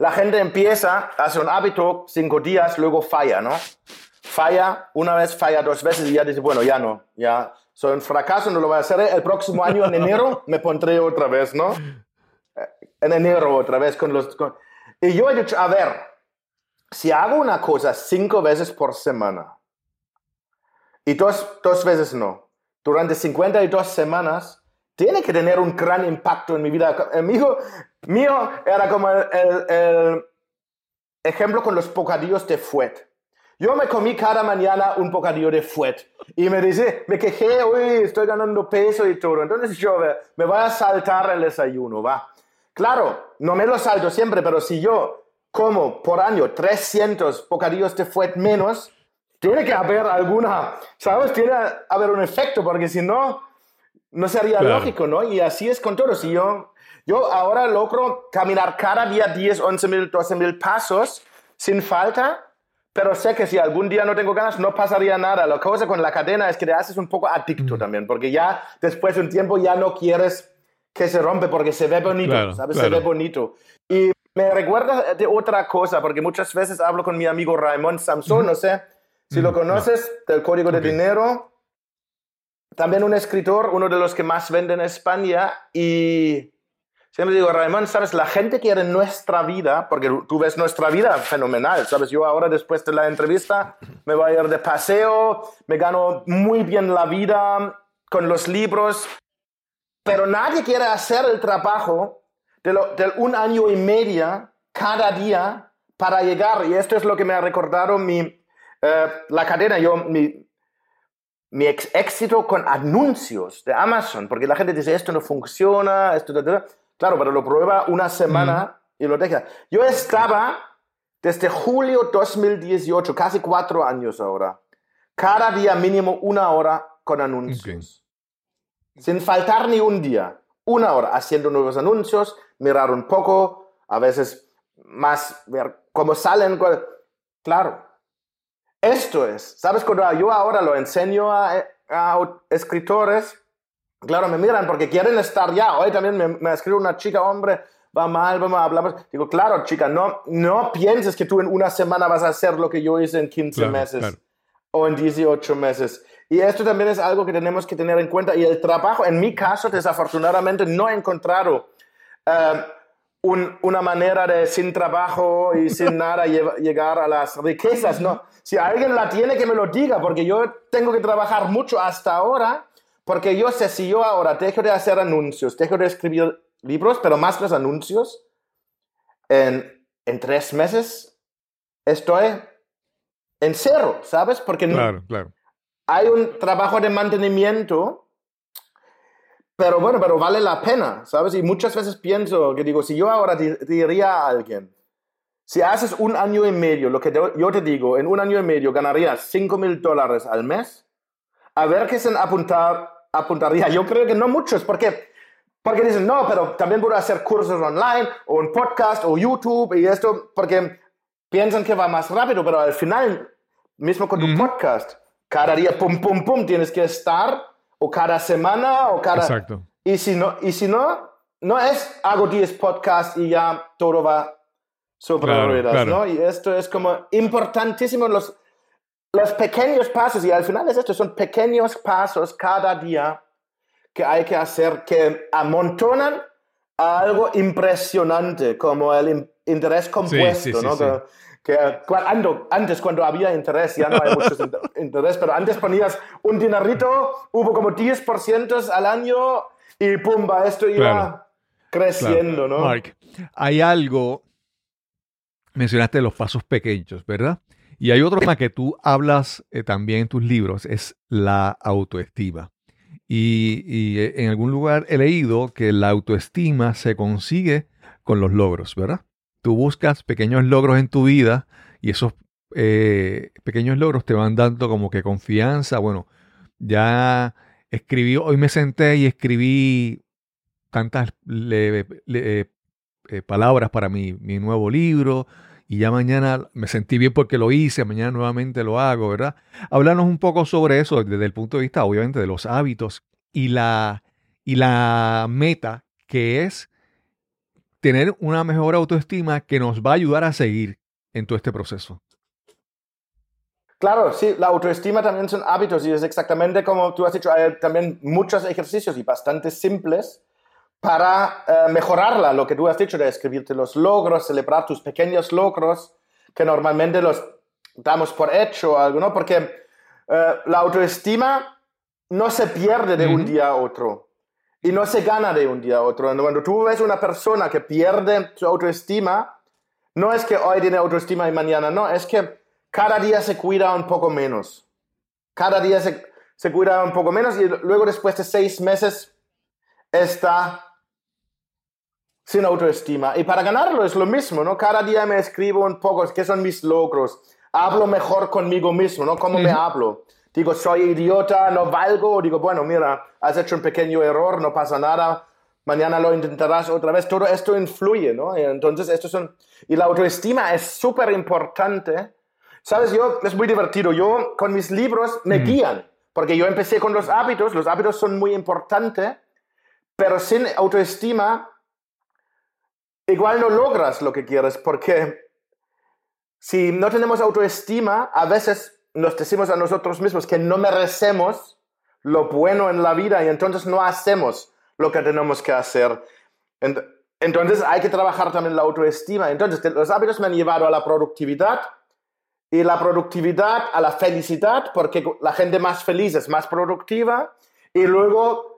la gente empieza, hace un hábito, cinco días, luego falla, ¿no? Falla una vez, falla dos veces y ya dice, bueno, ya no, ya soy un fracaso, no lo voy a hacer, el próximo año en enero me pondré otra vez, ¿no? En enero otra vez con los... con- Y yo he dicho, a ver, si hago una cosa cinco veces por semana y dos, dos veces no, durante 52 semanas, tiene que tener un gran impacto en mi vida. El mío, era como el, el- el ejemplo con los bocadillos de fuet. Yo me comí cada mañana un bocadillo de fuet y me dice, me quejé, uy, estoy ganando peso y todo. Entonces yo me voy a saltar el desayuno, va. Claro, no me lo salto siempre, pero si yo como por año 300 bocadillos de fuet menos, tiene que haber alguna, ¿sabes? Tiene que haber un efecto, porque si no, no sería Claro. lógico, ¿no? Y así es con todo. Si yo, yo ahora logro caminar cada día 10, 11 mil, 12 mil pasos sin falta, pero sé que si algún día no tengo ganas, no pasaría nada. La cosa con la cadena es que te haces un poco adicto también, porque ya después de un tiempo ya no quieres que se rompe porque se ve bonito, Claro, ¿sabes? claro. Se ve bonito. Y me recuerda de otra cosa, porque muchas veces hablo con mi amigo Raymond Samson, no sé si lo no. conoces, del Código de Dinero. También un escritor, uno de los que más vende en España. Y siempre digo, Raymond, ¿sabes? La gente quiere nuestra vida, porque tú ves nuestra vida fenomenal, ¿sabes? Yo ahora, después de la entrevista, me voy a ir de paseo, me gano muy bien la vida con los libros, pero nadie quiere hacer el trabajo de, lo- de un año y medio cada día para llegar. Y esto es lo que me ha recordado mi, eh, la cadena, yo, mi, mi ex- éxito con anuncios de Amazon, porque la gente dice, esto no funciona, esto... da, da". Claro, pero lo prueba una semana y lo deja. Yo estaba desde julio 2018, casi cuatro años ahora, cada día mínimo una hora con anuncios. Sin faltar ni un día. Una hora haciendo nuevos anuncios, mirar un poco, a veces más ver cómo salen. cuál- Claro. Esto es, ¿sabes? Cuando yo ahora lo enseño a, a escritores, claro, me miran porque quieren estar ya. Hoy también me, me escribe una chica, hombre, va mal, vamos a hablar. Digo, claro, chica, no, no pienses que tú en una semana vas a hacer lo que yo hice en 15 Claro, meses claro. o en 18 meses. Y esto también es algo que tenemos que tener en cuenta. Y el trabajo, en mi caso, desafortunadamente, no he encontrado eh, un- una manera de sin trabajo y sin nada llegar a las riquezas. No, si alguien la tiene, que me lo diga, porque yo tengo que trabajar mucho hasta ahora, porque yo sé si yo ahora dejo de hacer anuncios, dejo de escribir libros, pero más los anuncios. En, en tres meses estoy en cero, ¿sabes? Porque no- Claro, claro. hay un trabajo de mantenimiento, pero bueno, pero vale la pena, ¿sabes? Y muchas veces pienso que digo, si yo ahora di- diría a alguien, si haces un año y medio, lo que te- yo te digo, en un año y medio ganarías 5 mil dólares al mes, a ver qué se apuntar, apuntaría. Yo creo que no muchos, porque, porque dicen, no, pero también puedo hacer cursos online, o un podcast, o YouTube, y esto, porque piensan que va más rápido, pero al final, mismo con tu Ujú. podcast, cada día, pum, pum, pum, tienes que estar, o cada semana, o cada... Exacto. Y si no, y si no, no es hago 10 podcasts y ya todo va sobre Claro, ruedas, claro. ¿no? Y esto es como importantísimo los, los pequeños pasos, y al final es esto, son pequeños pasos cada día que hay que hacer que amontonan a algo impresionante, como el in- interés compuesto, sí, sí, ¿no? sí. Que, que, cua- ando- antes, cuando había interés, ya no hay mucho inter- interés, pero antes ponías un dinerito, hubo como 10% al año y pumba, esto iba Claro. creciendo, Claro. ¿no? Mark, hay algo, mencionaste los pasos pequeños, ¿verdad? Y hay otro tema que tú hablas eh, también en tus libros, es la autoestima. Y, eh, en algún lugar he leído que la autoestima se consigue con los logros, ¿verdad? Tú buscas pequeños logros en tu vida y esos eh, pequeños logros te van dando como que confianza. Bueno, ya escribí, hoy me senté y escribí tantas palabras para mi nuevo libro y ya mañana me sentí bien porque lo hice, mañana nuevamente lo hago, ¿verdad? Háblanos un poco sobre eso desde el punto de vista, obviamente, de los hábitos y la, y la meta que es tener una mejor autoestima que nos va a ayudar a seguir en todo este proceso. Claro, sí, la autoestima también son hábitos y es exactamente como tú has dicho, hay también muchos ejercicios y bastante simples para eh, mejorarla, lo que tú has dicho de escribirte los logros, celebrar tus pequeños logros, que normalmente los damos por hecho, algo, ¿no? Porque eh, la autoestima no se pierde de un día a otro y no se gana de un día a otro. Cuando tú ves una persona que pierde su autoestima, no es que hoy tiene autoestima y mañana no, es que cada día se cuida un poco menos. Cada día se, se cuida un poco menos y luego después de seis meses está sin autoestima. Y para ganarlo es lo mismo, ¿no? Cada día me escribo un poco qué son mis logros. Hablo mejor conmigo mismo, ¿no? ¿Cómo me hablo? Digo, soy idiota, no valgo. O digo, bueno, mira, has hecho un pequeño error, no pasa nada. Mañana lo intentarás otra vez. Todo esto influye, ¿no? Y entonces, estos son... Y la autoestima es súper importante. ¿Sabes? Yo, es muy divertido. Yo, con mis libros, me guían. Porque yo empecé con los hábitos. Los hábitos son muy importantes. Pero sin autoestima, igual no logras lo que quieres. Porque si no tenemos autoestima, a veces nos decimos a nosotros mismos que no merecemos lo bueno en la vida y entonces no hacemos lo que tenemos que hacer. Ent- Entonces hay que trabajar también la autoestima. Entonces los hábitos me han llevado a la productividad y la productividad a la felicidad porque la gente más feliz es más productiva y luego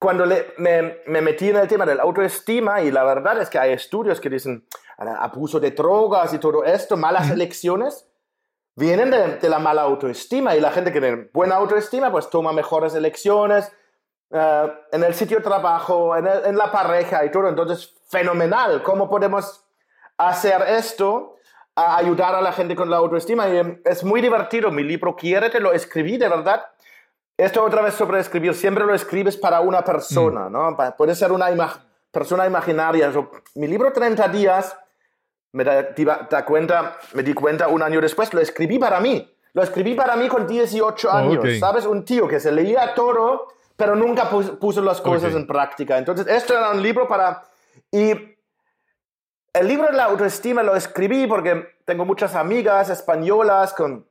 cuando le- me, me metí en el tema de la autoestima y la verdad es que hay estudios que dicen "Ah, abuso de drogas y todo esto, malas elecciones, vienen de, de la mala autoestima y la gente que tiene buena autoestima pues toma mejores elecciones eh, en el sitio de trabajo, en, el- en la pareja y todo. Entonces, fenomenal. ¿Cómo podemos hacer esto? A ayudar a la gente con la autoestima. Y es muy divertido. Mi libro Quiérete lo escribí, de verdad. Esto otra vez sobre escribir. Siempre lo escribes para una persona, ¿no? Pa- Puede ser una ima- persona imaginaria. So, mi libro 30 días me, da, da cuenta, me di cuenta un año después, lo escribí para mí. Lo escribí para mí con 18 años, Ok. ¿sabes? Un tío que se leía todo, pero nunca pus- puso las cosas Ok. en práctica. Entonces, esto era un libro para... Y el libro de la autoestima lo escribí porque tengo muchas amigas españolas con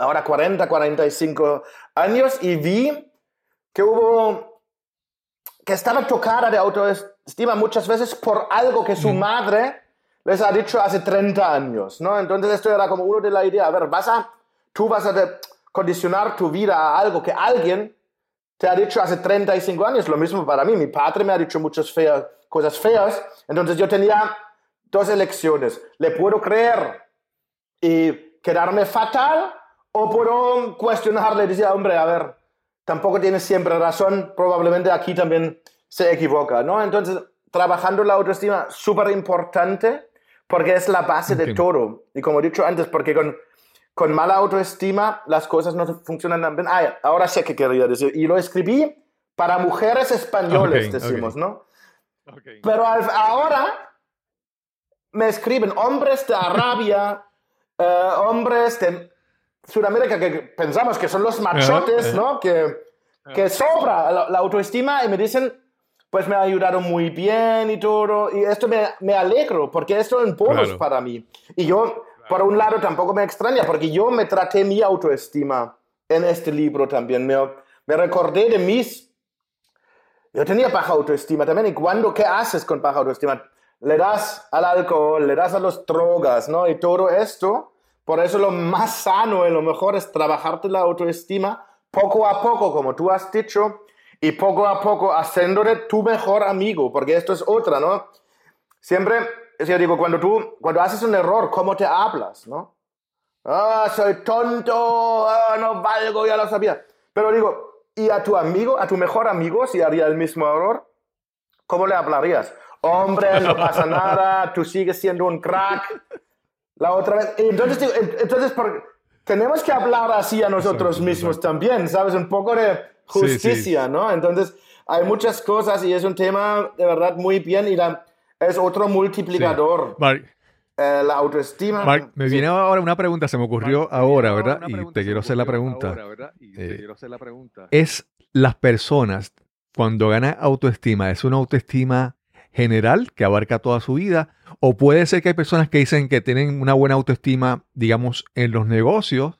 ahora 40, 45 años y vi que hubo que estaba tocada de autoestima muchas veces por algo que su madre les ha dicho hace 30 años, ¿no? Entonces esto era como uno de la idea, a ver, vas a, tú vas a condicionar tu vida a algo que alguien te ha dicho hace 35 años, lo mismo para mí. Mi padre me ha dicho muchas feas, cosas feas, entonces yo tenía dos elecciones. ¿Le puedo creer y quedarme fatal o puedo cuestionarle y decir, hombre, a ver, tampoco tienes siempre razón, probablemente aquí también se equivoca, ¿no? Entonces, trabajando la autoestima, súper importante porque es la base de todo. Y como he dicho antes, porque con, con mala autoestima las cosas no funcionan tan bien. Ah, ahora sé qué quería decir. Y lo escribí para mujeres españoles, decimos, ok. ¿no? Pero al- ahora me escriben hombres de Arabia, eh, hombres de Sudamérica que pensamos que son los machotes, ¿no? Que, que sobra la, la autoestima y me dicen, pues me ha ayudado muy bien y todo. Y esto me, me alegro porque esto es un bonus Claro. para mí. Y yo, por un lado, tampoco me extraña porque yo me traté mi autoestima en este libro también. Me, me recordé de mis yo tenía baja autoestima también. ¿Y cuando qué haces con baja autoestima? Le das al alcohol, le das a las drogas, ¿no? Y todo esto. Por eso lo más sano y lo mejor es trabajarte la autoestima poco a poco, como tú has dicho, y poco a poco haciéndole tu mejor amigo, porque esto es otra, ¿no? Siempre, yo digo, cuando tú, cuando haces un error, ¿cómo te hablas, no? Ah, soy tonto, ah, no valgo, ya lo sabía. Pero digo, ¿y a tu amigo, a tu mejor amigo, si haría el mismo error? ¿Cómo le hablarías? Hombre, no pasa nada, tú sigues siendo un crack. La otra vez. Entonces, digo, en- entonces por- tenemos que hablar así a nosotros mismos también, ¿sabes? Un poco de justicia, ¿no? Entonces, hay muchas cosas y es un tema de verdad muy bien y la- es otro multiplicador. Mark, Eh, la autoestima. Mark, me Sí. viene ahora una pregunta, se me ocurrió Mark, ahora, ¿verdad? Y te quiero me hacer la pregunta. ahora, ¿verdad? Y te Eh, quiero hacer la pregunta. ¿Es las personas, cuando ganan autoestima, es una autoestima general que abarca toda su vida? ¿O puede ser que hay personas que dicen que tienen una buena autoestima, digamos, en los negocios,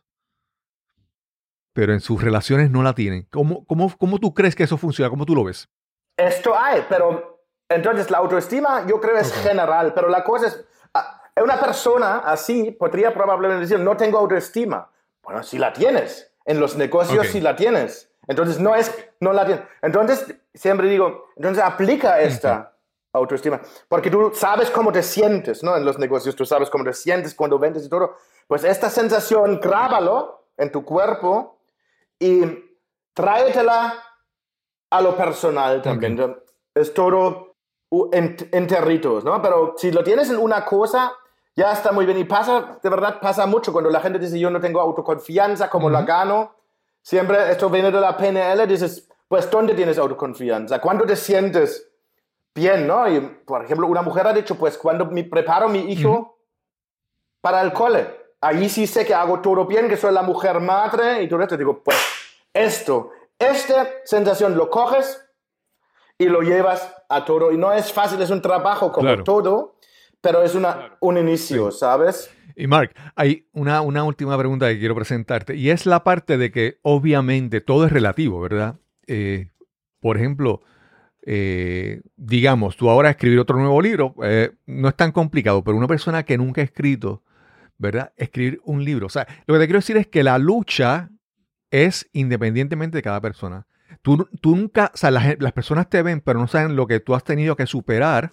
pero en sus relaciones no la tienen? ¿Cómo, cómo, cómo tú crees que eso funciona? ¿Cómo tú lo ves? Esto hay, pero entonces la autoestima yo creo es general, pero la cosa es, ah, una persona así podría probablemente decir, no tengo autoestima. Bueno, si la tienes, en los negocios Ok. si la tienes. Entonces no es, no la tienes. Entonces siempre digo, entonces aplica esta autoestima, porque tú sabes cómo te sientes, ¿no? En los negocios tú sabes cómo te sientes cuando vendes y todo. Pues esta sensación, grábalo en tu cuerpo y tráetela a lo personal también. Es todo en, en territos, ¿no? Pero si lo tienes en una cosa, ya está muy bien. Y pasa, de verdad, pasa mucho cuando la gente dice, yo no tengo autoconfianza, ¿cómo la gano? Siempre esto viene de la PNL, dices, pues, ¿dónde tienes autoconfianza? ¿Cuándo te sientes bien, no? Y, por ejemplo, una mujer ha dicho, pues, cuando me preparo mi hijo para el cole, ahí sí sé que hago todo bien, que soy la mujer madre y todo esto. Digo, pues, esto, esta sensación lo coges y lo llevas a todo. Y no es fácil, es un trabajo como Claro. todo, pero es una, un inicio, ¿sabes? Y Mark, hay una, una última pregunta que quiero presentarte, y es la parte de que obviamente todo es relativo, ¿verdad? Eh, por ejemplo, eh, digamos, tú ahora escribir otro nuevo libro, eh, no es tan complicado, pero una persona que nunca ha escrito, ¿verdad? Escribir un libro. O sea, lo que te quiero decir es que la lucha es independientemente de cada persona. Tú, tú nunca, o sea, las personas te ven, pero no saben lo que tú has tenido que superar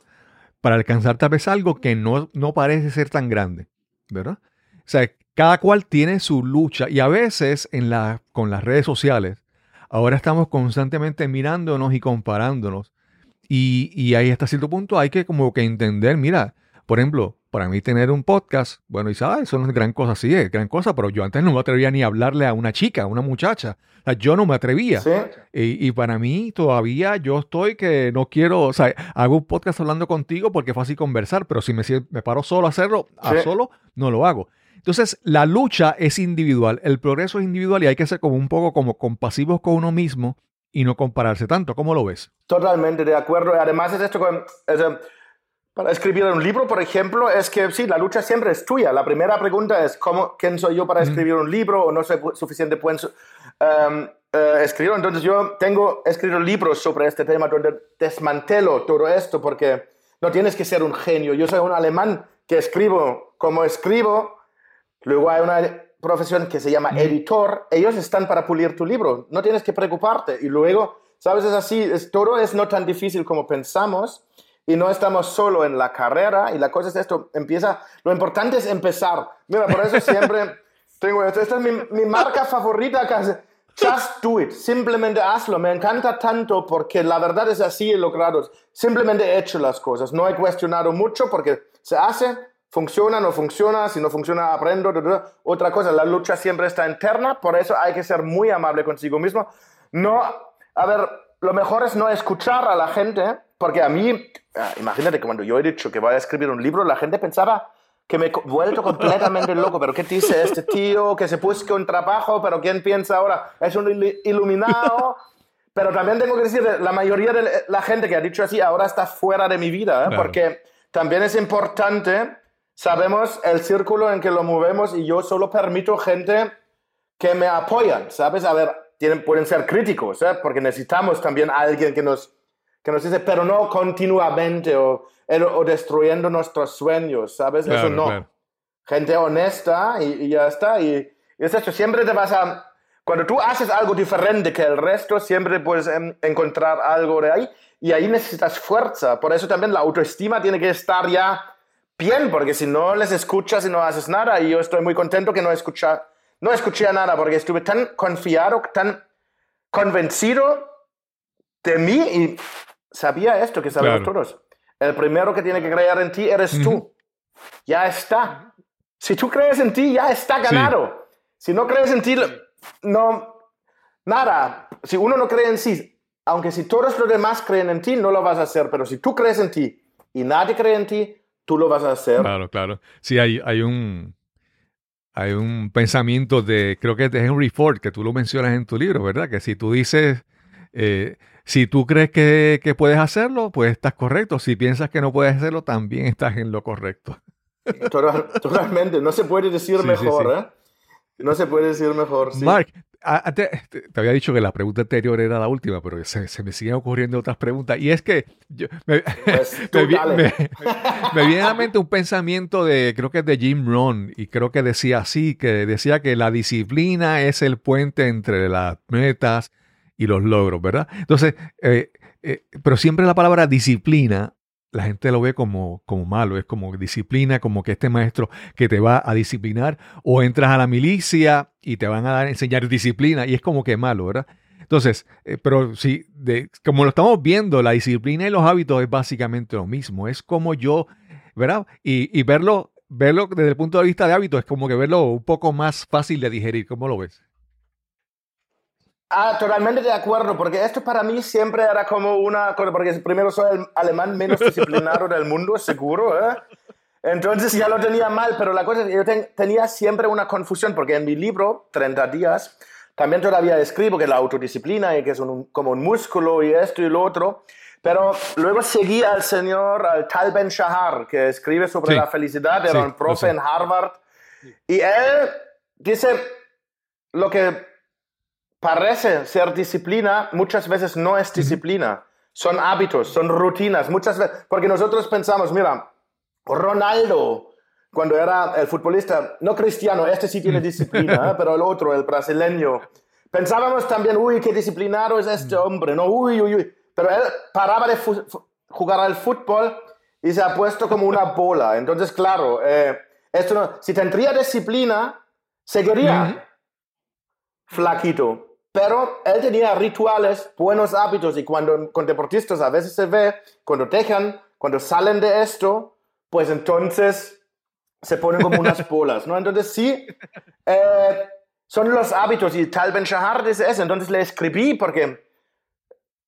para alcanzar tal vez algo que no, no parece ser tan grande, ¿verdad? O sea, cada cual tiene su lucha y a veces con las redes sociales, ahora estamos constantemente mirándonos y comparándonos y, y ahí hasta cierto punto hay que como que entender, mira, por ejemplo, para mí tener un podcast, bueno, y sabes, eso no es gran cosa, sí, es gran cosa, pero yo antes no me atrevía ni a hablarle a una chica, a una muchacha. O sea, yo no me atrevía. Sí. Y, y para mí todavía yo estoy que no quiero, o sea, hago un podcast hablando contigo porque es fácil conversar, pero si me, me paro solo a hacerlo, a Sí. solo, no lo hago. Entonces, la lucha es individual, el progreso es individual y hay que ser como un poco como compasivos con uno mismo y no compararse tanto. ¿Cómo lo ves? Totalmente de acuerdo. Además es esto con... es, eh, para escribir un libro, por ejemplo, es que sí, la lucha siempre es tuya. La primera pregunta es, ¿cómo, ¿quién soy yo para escribir un libro? ¿O no soy suficiente buen um, eh, escritor? Entonces yo tengo escrito libros sobre este tema donde desmantelo todo esto porque no tienes que ser un genio. Yo soy un alemán que escribo como escribo. Luego hay una profesión que se llama editor, ellos están para pulir tu libro, no tienes que preocuparte. Y luego, ¿sabes? Es así, es, todo es no tan difícil como pensamos y no estamos solo en la carrera y la cosa es esto, empieza, lo importante es empezar. Mira, por eso siempre tengo esto, esta es mi, mi marca favorita casi. Just do it, simplemente hazlo. Me encanta tanto porque la verdad es así he logrado. Simplemente he hecho las cosas. No he cuestionado mucho porque se hace, funciona, no funciona, si no funciona aprendo. Otra cosa, la lucha siempre está interna, por eso hay que ser muy amable consigo mismo. No, a ver, lo mejor es no escuchar a la gente, porque a mí, ah, imagínate que cuando yo he dicho que voy a escribir un libro, la gente pensaba que me he vuelto completamente loco. ¿Pero qué dice este tío? Que se busque un trabajo, pero ¿quién piensa ahora? Es un iluminado. Pero también tengo que decir, la mayoría de la gente que ha dicho así ahora está fuera de mi vida, ¿eh? porque también es importante, sabemos el círculo en que lo movemos y yo solo permito gente que me apoyan, ¿sabes? A ver, tienen, pueden ser críticos, ¿eh? porque necesitamos también a alguien que nos, que nos dice, pero no continuamente o o destruyendo nuestros sueños, ¿sabes? Eso no. Gente honesta y, ya está. Y, es esto, siempre te vas a... Cuando tú haces algo diferente que el resto, siempre puedes encontrar algo de ahí y ahí necesitas fuerza. Por eso también la autoestima tiene que estar ya bien, porque si no les escuchas y no haces nada, y yo estoy muy contento que no, escucha, no escuché nada, porque estuve tan confiado, tan convencido de mí y sabía esto que sabemos todos. El primero que tiene que creer en ti eres tú. Ya está. Si tú crees en ti, ya está ganado. Si no crees en ti, no, nada. Si uno no cree en sí, aunque si todos los demás creen en ti, no lo vas a hacer. Pero si tú crees en ti y nadie cree en ti, tú lo vas a hacer. Claro, claro. Sí, hay, hay un hay un pensamiento de, creo que es de Henry Ford, que tú lo mencionas en tu libro, ¿verdad? Que si tú dices, eh, si tú crees que, puedes hacerlo, pues estás correcto. Si piensas que no puedes hacerlo, también estás en lo correcto. Totalmente, no se puede decir mejor, ¿eh? No se puede decir mejor. Mark, te, había dicho que la pregunta anterior era la última, pero se, me siguen ocurriendo otras preguntas. Y es que me, pues me, viene a la mente un pensamiento de, creo que es de Jim Rohn, y creo que decía así, que decía que la disciplina es el puente entre las metas y los logros, ¿verdad? Entonces, eh, eh, pero siempre la palabra disciplina, la gente lo ve como, como malo, es como disciplina, como que este maestro que te va a disciplinar, o entras a la milicia y te van a dar, enseñar disciplina, y es como que malo, ¿verdad? Entonces, eh, pero sí, de, como lo estamos viendo, la disciplina y los hábitos es básicamente lo mismo, es como yo, ¿verdad? Y, y verlo, verlo desde el punto de vista de hábitos es como que verlo un poco más fácil de digerir, ¿cómo lo ves? Ah, totalmente de acuerdo, porque esto para mí siempre era como una cosa, porque primero soy el alemán menos disciplinado del mundo, seguro, ¿eh? Entonces ya lo tenía mal, pero la cosa es que yo tenía siempre una confusión, porque en mi libro, 30 días, también todavía escribo que la autodisciplina y que es como un músculo y esto y lo otro, pero luego seguí al señor, al Tal Ben Shahar, que escribe sobre la felicidad, era un profe en Harvard, y él dice lo que parece ser disciplina, muchas veces no es disciplina. Son hábitos, son rutinas, muchas veces, porque nosotros pensamos, mira, Ronaldo, cuando era el futbolista, no cristiano, este sí tiene disciplina, ¿eh? pero el otro, el brasileño, pensábamos también, uy, qué disciplinado es este hombre, no, uy, uy, uy, pero él paraba de jugar al fútbol y se ha puesto como una bola. Entonces, claro, eh, esto si tendría disciplina, seguiría flaquito. Pero él tenía rituales, buenos hábitos y cuando con deportistas a veces se ve, cuando dejan, cuando salen de esto, pues entonces se ponen como unas bolas, ¿no? Entonces sí, eh, son los hábitos y Tal Ben Shahar dice eso, entonces le escribí porque,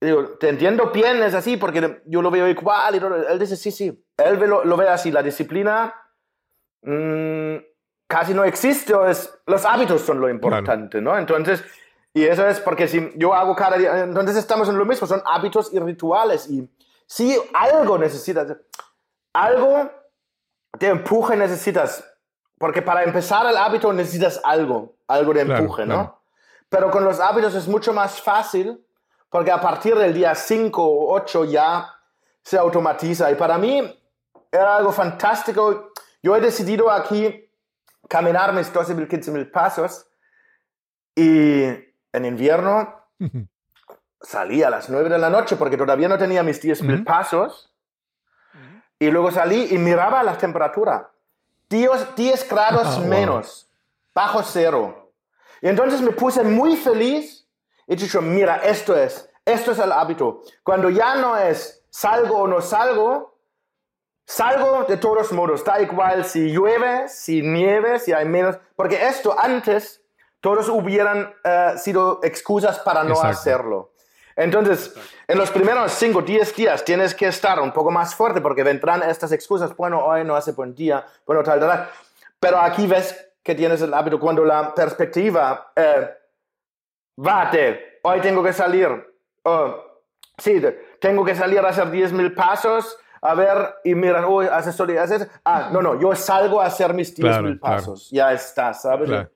digo, te entiendo bien, es así, porque yo lo veo igual y él dice, sí, sí, él lo, ve así, la disciplina mm, casi no existe, es, los hábitos son lo importante, ¿no? Entonces y eso es porque si yo hago cada día, entonces estamos en lo mismo, son hábitos y rituales. Y si algo necesitas, algo de empuje necesitas, porque para empezar el hábito necesitas algo, algo de empuje, ¿no? Pero con los hábitos es mucho más fácil, porque a partir del día 5 o 8 ya se automatiza. Y para mí era algo fantástico. Yo he decidido aquí caminar mis 12 mil, 15 mil pasos. Y en invierno salí a las 9 de la noche porque todavía no tenía mis 10 mil Ujú. pasos. Y luego salí y miraba la temperatura. 10, 10 grados wow. menos, bajo cero. Y entonces me puse muy feliz y dije, mira, esto es, esto es el hábito. Cuando ya no es salgo o no salgo, salgo de todos modos, da igual si llueve, si nieve, si hay menos, porque esto antes todos hubieran eh, sido excusas para no Exacto. hacerlo. Entonces, en los primeros 5, 10 días tienes que estar un poco más fuerte porque vendrán estas excusas, bueno, hoy no hace buen día, bueno, tal, tal, tal. Pero aquí ves que tienes el hábito cuando la perspectiva eh, va de, hoy tengo que salir, oh, sí, tengo que salir a hacer 10.000 pasos, a ver, y miran, uy, haces solo y haces, ah, no, no, yo salgo a hacer mis 10.000 Claro, claro. pasos, ya está, ¿sabes? Claro.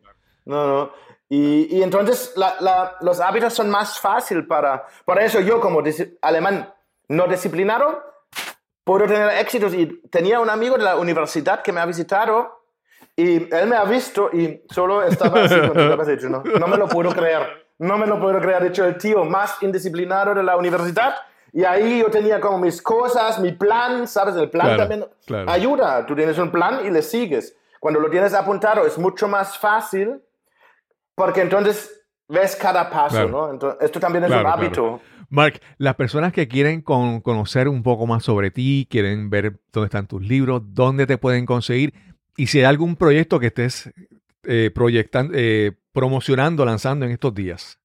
No, no. Y, y entonces la- la- los hábitos son más fácil para... Por eso yo como alemán no disciplinado puedo tener éxitos. Y tenía un amigo de la universidad que me ha visitado y él me ha visto y solo estaba así con su cabeza. He dicho, no, no me lo puedo creer. No me lo puedo creer. De hecho, el tío más indisciplinado de la universidad. Y ahí yo tenía como mis cosas, mi plan, ¿sabes? El plan Claro, también claro. ayuda. Tú tienes un plan y le sigues. Cuando lo tienes apuntado es mucho más fácil porque entonces ves cada paso, Claro. ¿no? Entonces, esto también es Claro, un claro. hábito. Mark, las personas que quieren con- conocer un poco más sobre ti, quieren ver dónde están tus libros, dónde te pueden conseguir y si hay algún proyecto que estés eh, proyectando, eh, promocionando, lanzando en estos días.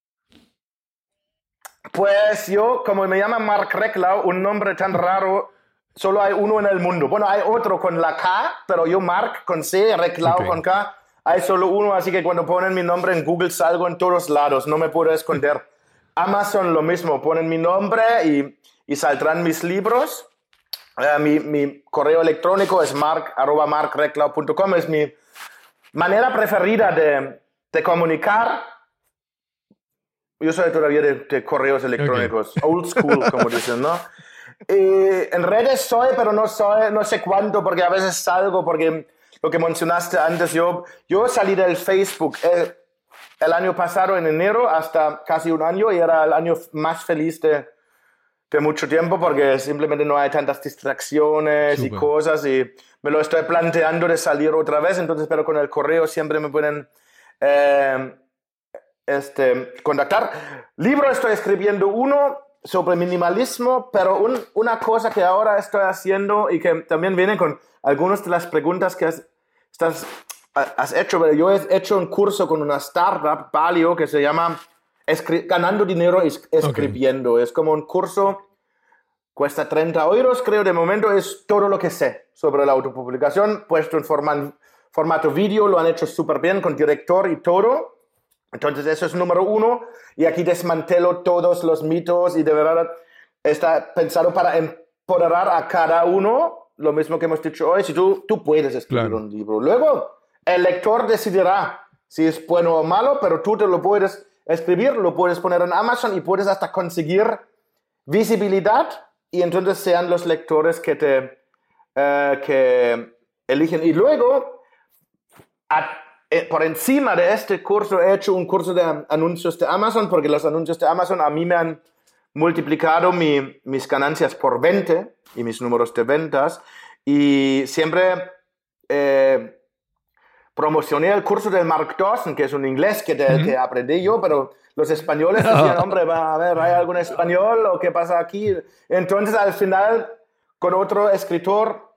Pues yo, como me llama Mark Reklau, un nombre tan raro, solo hay uno en el mundo. Bueno, hay otro con la K, pero yo Mark con C, Reklau Ok. con K, hay solo uno, así que cuando ponen mi nombre en Google salgo en todos lados, no me puedo esconder. Amazon lo mismo, ponen mi nombre y, y saldrán mis libros. Eh, mi, mi correo electrónico es mark, arroba markreklau.com, es mi manera preferida de, de comunicar. Yo soy todavía de, de correos electrónicos, old school, como dicen, ¿no? Y en redes soy, pero no soy, no sé cuánto, porque a veces salgo, porque lo que mencionaste antes, yo, yo salí del Facebook eh, el año pasado, en enero, hasta casi un año, y era el año más feliz de, de mucho tiempo, porque simplemente no hay tantas distracciones y Súper. cosas, y me lo estoy planteando de salir otra vez, entonces, pero con el correo siempre me pueden... eh, este, contactar. Libro estoy escribiendo uno sobre minimalismo, pero un- una cosa que ahora estoy haciendo y que también viene con algunas de las preguntas que has, estás- has hecho. pero Yo he hecho un curso con una startup, Palio, que se llama Escri- Ganando Dinero es- Escribiendo. Es como un curso, cuesta 30 euros, creo, de momento es todo lo que sé sobre la autopublicación, puesto en forma- formato vídeo, lo han hecho súper bien con director y todo. Entonces eso es número uno y aquí desmantelo todos los mitos y de verdad está pensado para empoderar a cada uno, lo mismo que hemos dicho hoy, si tú, tú puedes escribir Claro. un libro. Luego el lector decidirá si es bueno o malo, pero tú te lo puedes escribir, lo puedes poner en Amazon y puedes hasta conseguir visibilidad y entonces sean los lectores que te eh, que eligen. Y luego a- por encima de este curso he hecho un curso de an- anuncios de Amazon, porque los anuncios de Amazon a mí me han multiplicado mi- mis ganancias por 20 y mis números de ventas. Y siempre eh, promocioné el curso del Mark Dawson, que es un inglés que, del que aprendí yo, pero los españoles decían, hombre, va a ver, ¿hay algún español o qué pasa aquí? Entonces, al final, con otro escritor,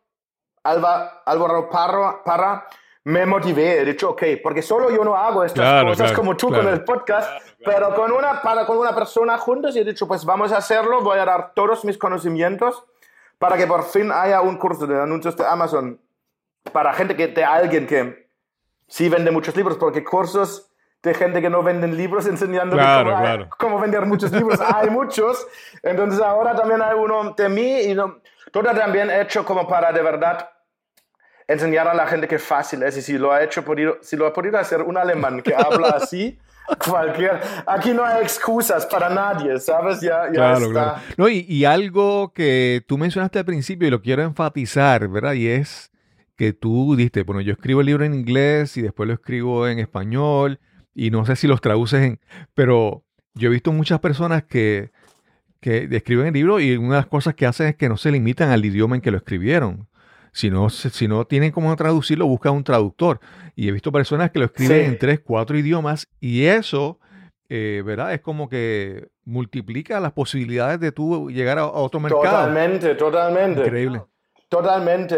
Alba, Álvaro Parra, Parra, me motivé, he dicho, ok, porque solo yo no hago estas Claro, cosas claro, como tú claro. con el podcast, pero con una, para, con una persona juntos y he dicho, pues vamos a hacerlo, voy a dar todos mis conocimientos para que por fin haya un curso de anuncios de Amazon para gente que, de alguien que sí vende muchos libros, porque cursos de gente que no venden libros enseñando Claro, cómo, claro. cómo vender muchos libros, hay muchos, entonces ahora también hay uno de mí y no, todo también hecho como para de verdad enseñar a la gente que fácil es y si lo ha hecho podido, si lo ha podido hacer un alemán que habla así cualquier aquí no hay excusas para nadie sabes ya, ya Claro, está claro. No, y, y algo que tú mencionaste al principio y lo quiero enfatizar, ¿verdad? Y es que tú diste, bueno, yo escribo el libro en inglés y después lo escribo en español y no sé si los traduces en, pero yo he visto muchas personas que, que escriben el libro y una de las cosas que hacen es que no se limitan al idioma en que lo escribieron. Si no, si no tienen cómo traducirlo, buscan un traductor. Y he visto personas que lo escriben Sí. en tres, cuatro idiomas y eso, eh, ¿verdad? Es como que multiplica las posibilidades de tú llegar a, a otro mercado. Totalmente, totalmente. Increíble. Totalmente.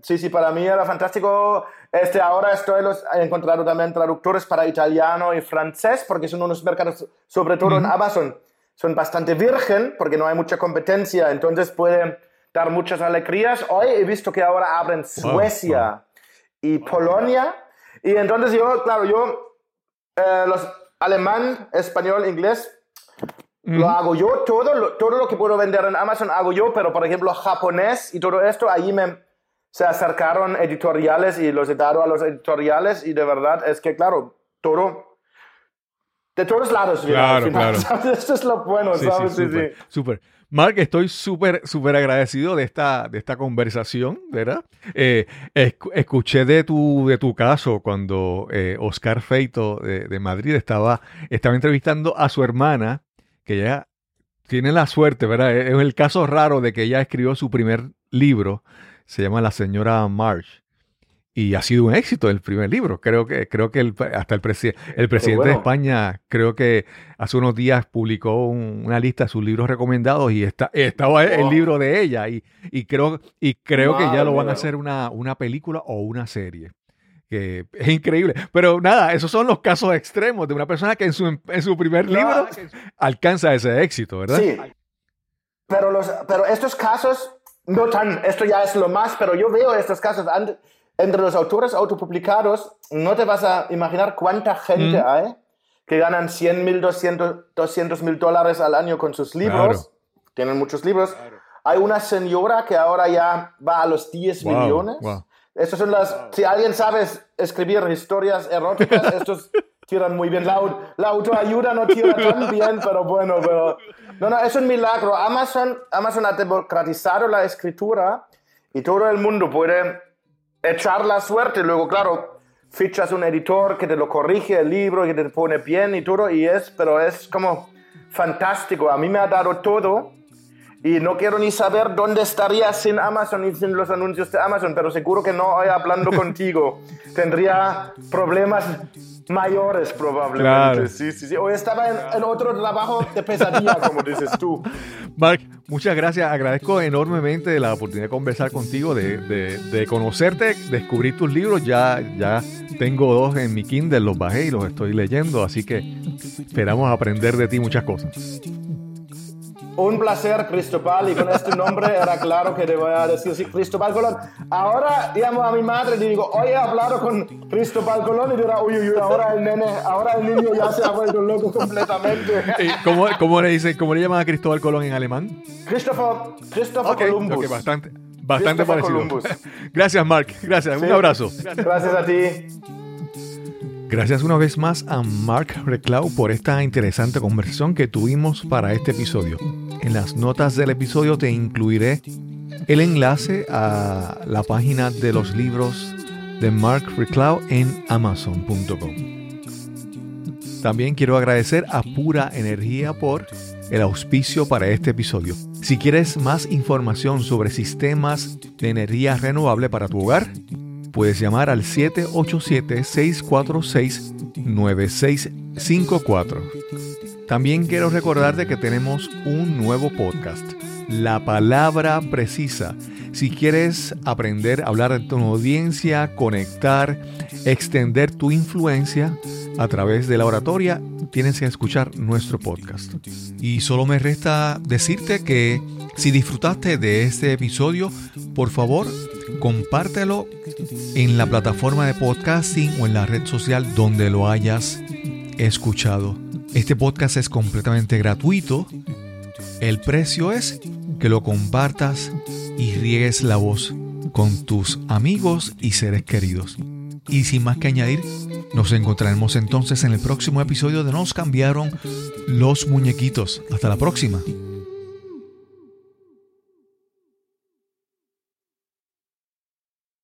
Sí, sí, para mí era fantástico. Este, ahora estoy los, he encontrado también traductores para italiano y francés, porque son unos mercados, sobre todo en. Amazon, son bastante virgen, porque no hay mucha competencia, entonces pueden dar muchas alegrías. Hoy he visto que ahora abren Suecia y Polonia, y entonces yo, claro, yo, eh, los alemán, español, inglés, lo hago yo, todo lo, todo lo que puedo vender en Amazon hago yo, pero por ejemplo japonés y todo esto, ahí me, se acercaron editoriales y los he dado a los editoriales y de verdad es que claro, todo, de todos lados. Claro, al final, claro. ¿sabes? Esto es lo bueno, Sí, ¿sabes? sí, Sí, súper, sí. súper. Mark, estoy súper, súper agradecido de esta, de esta conversación, ¿verdad? Eh, escu- escuché de tu, de tu caso cuando eh, Oscar Feito de, de Madrid estaba, estaba entrevistando a su hermana, que ella tiene la suerte, ¿verdad? Es el caso raro de que ella escribió su primer libro, se llama La señora March. Y ha sido un éxito el primer libro. Creo que, creo que el- hasta el, presi- el presidente de. España, creo que hace unos días publicó un- una lista de sus libros recomendados y está, estaba el libro de ella. Y, y creo, y creo que ya lo van a hacer una, una película o una serie. Que es increíble. Pero nada, esos son los casos extremos de una persona que en su, en su primer No, libro alcanza ese éxito, ¿verdad? Sí. Pero, los, pero estos casos, no tan, esto ya es lo más, pero yo veo estos casos entre los autores autopublicados, no te vas a imaginar cuánta gente Mm. hay que ganan 100 mil, 200 mil dólares al año con sus libros. Tienen muchos libros. Hay una señora que ahora ya va a los 10 Wow, millones. wow. Son las. Si alguien sabe es- escribir historias eróticas, estos tiran muy bien. La, la autoayuda no tira tan bien, pero bueno, pero. No, no, es un milagro. Amazon, Amazon ha democratizado la escritura y todo el mundo puede echar la suerte. Luego, claro, fichas un editor que te lo corrige el libro, que te pone bien y todo, y es, pero es como fantástico. A mí me ha dado todo. Y no quiero ni saber dónde estaría sin Amazon y sin los anuncios de Amazon, pero seguro que no hoy hablando contigo. Tendría problemas mayores probablemente. Claro. Sí, sí, sí. Hoy estaba en, en otro trabajo de pesadilla, como dices tú. Mark, muchas gracias. Agradezco enormemente la oportunidad de conversar contigo, de, de- de conocerte, descubrir tus libros. Ya, ya tengo dos en mi Kindle, los bajé y los estoy leyendo, así que esperamos aprender de ti muchas cosas. Un placer, Cristóbal, y con este nombre era claro que te voy a decir, sí, Cristóbal Colón. Ahora llamo a mi madre y le digo, hoy he hablado con Cristóbal Colón y dirá, uy, uy, uy, ahora el nene, ahora el niño ya se ha vuelto loco completamente. ¿Cómo, cómo le dicen, cómo le llaman a Cristóbal Colón en alemán? Christopher, Christopher Ok, Columbus. ok, bastante, bastante Christopher parecido. Columbus. Gracias, Mark. Gracias. Un Sí. abrazo. Gracias a ti. Gracias una vez más a Mark Reclau por esta interesante conversación que tuvimos para este episodio. En las notas del episodio te incluiré el enlace a la página de los libros de Mark Reclau en amazon.com. También quiero agradecer a Pura Energía por el auspicio para este episodio. Si quieres más información sobre sistemas de energía renovable para tu hogar, puedes llamar al 787-646-9654. También quiero recordarte que tenemos un nuevo podcast, La Palabra Precisa. Si quieres aprender a hablar de tu audiencia, conectar, extender tu influencia a través de la oratoria, tienes que escuchar nuestro podcast. Y solo me resta decirte que si disfrutaste de este episodio, por favor, compártelo en la plataforma de podcasting o en la red social donde lo hayas escuchado. Este podcast es completamente gratuito. El precio es que lo compartas y riegues la voz con tus amigos y seres queridos. Y sin más que añadir, nos encontraremos entonces en el próximo episodio de Nos cambiaron los muñequitos. Hasta la próxima.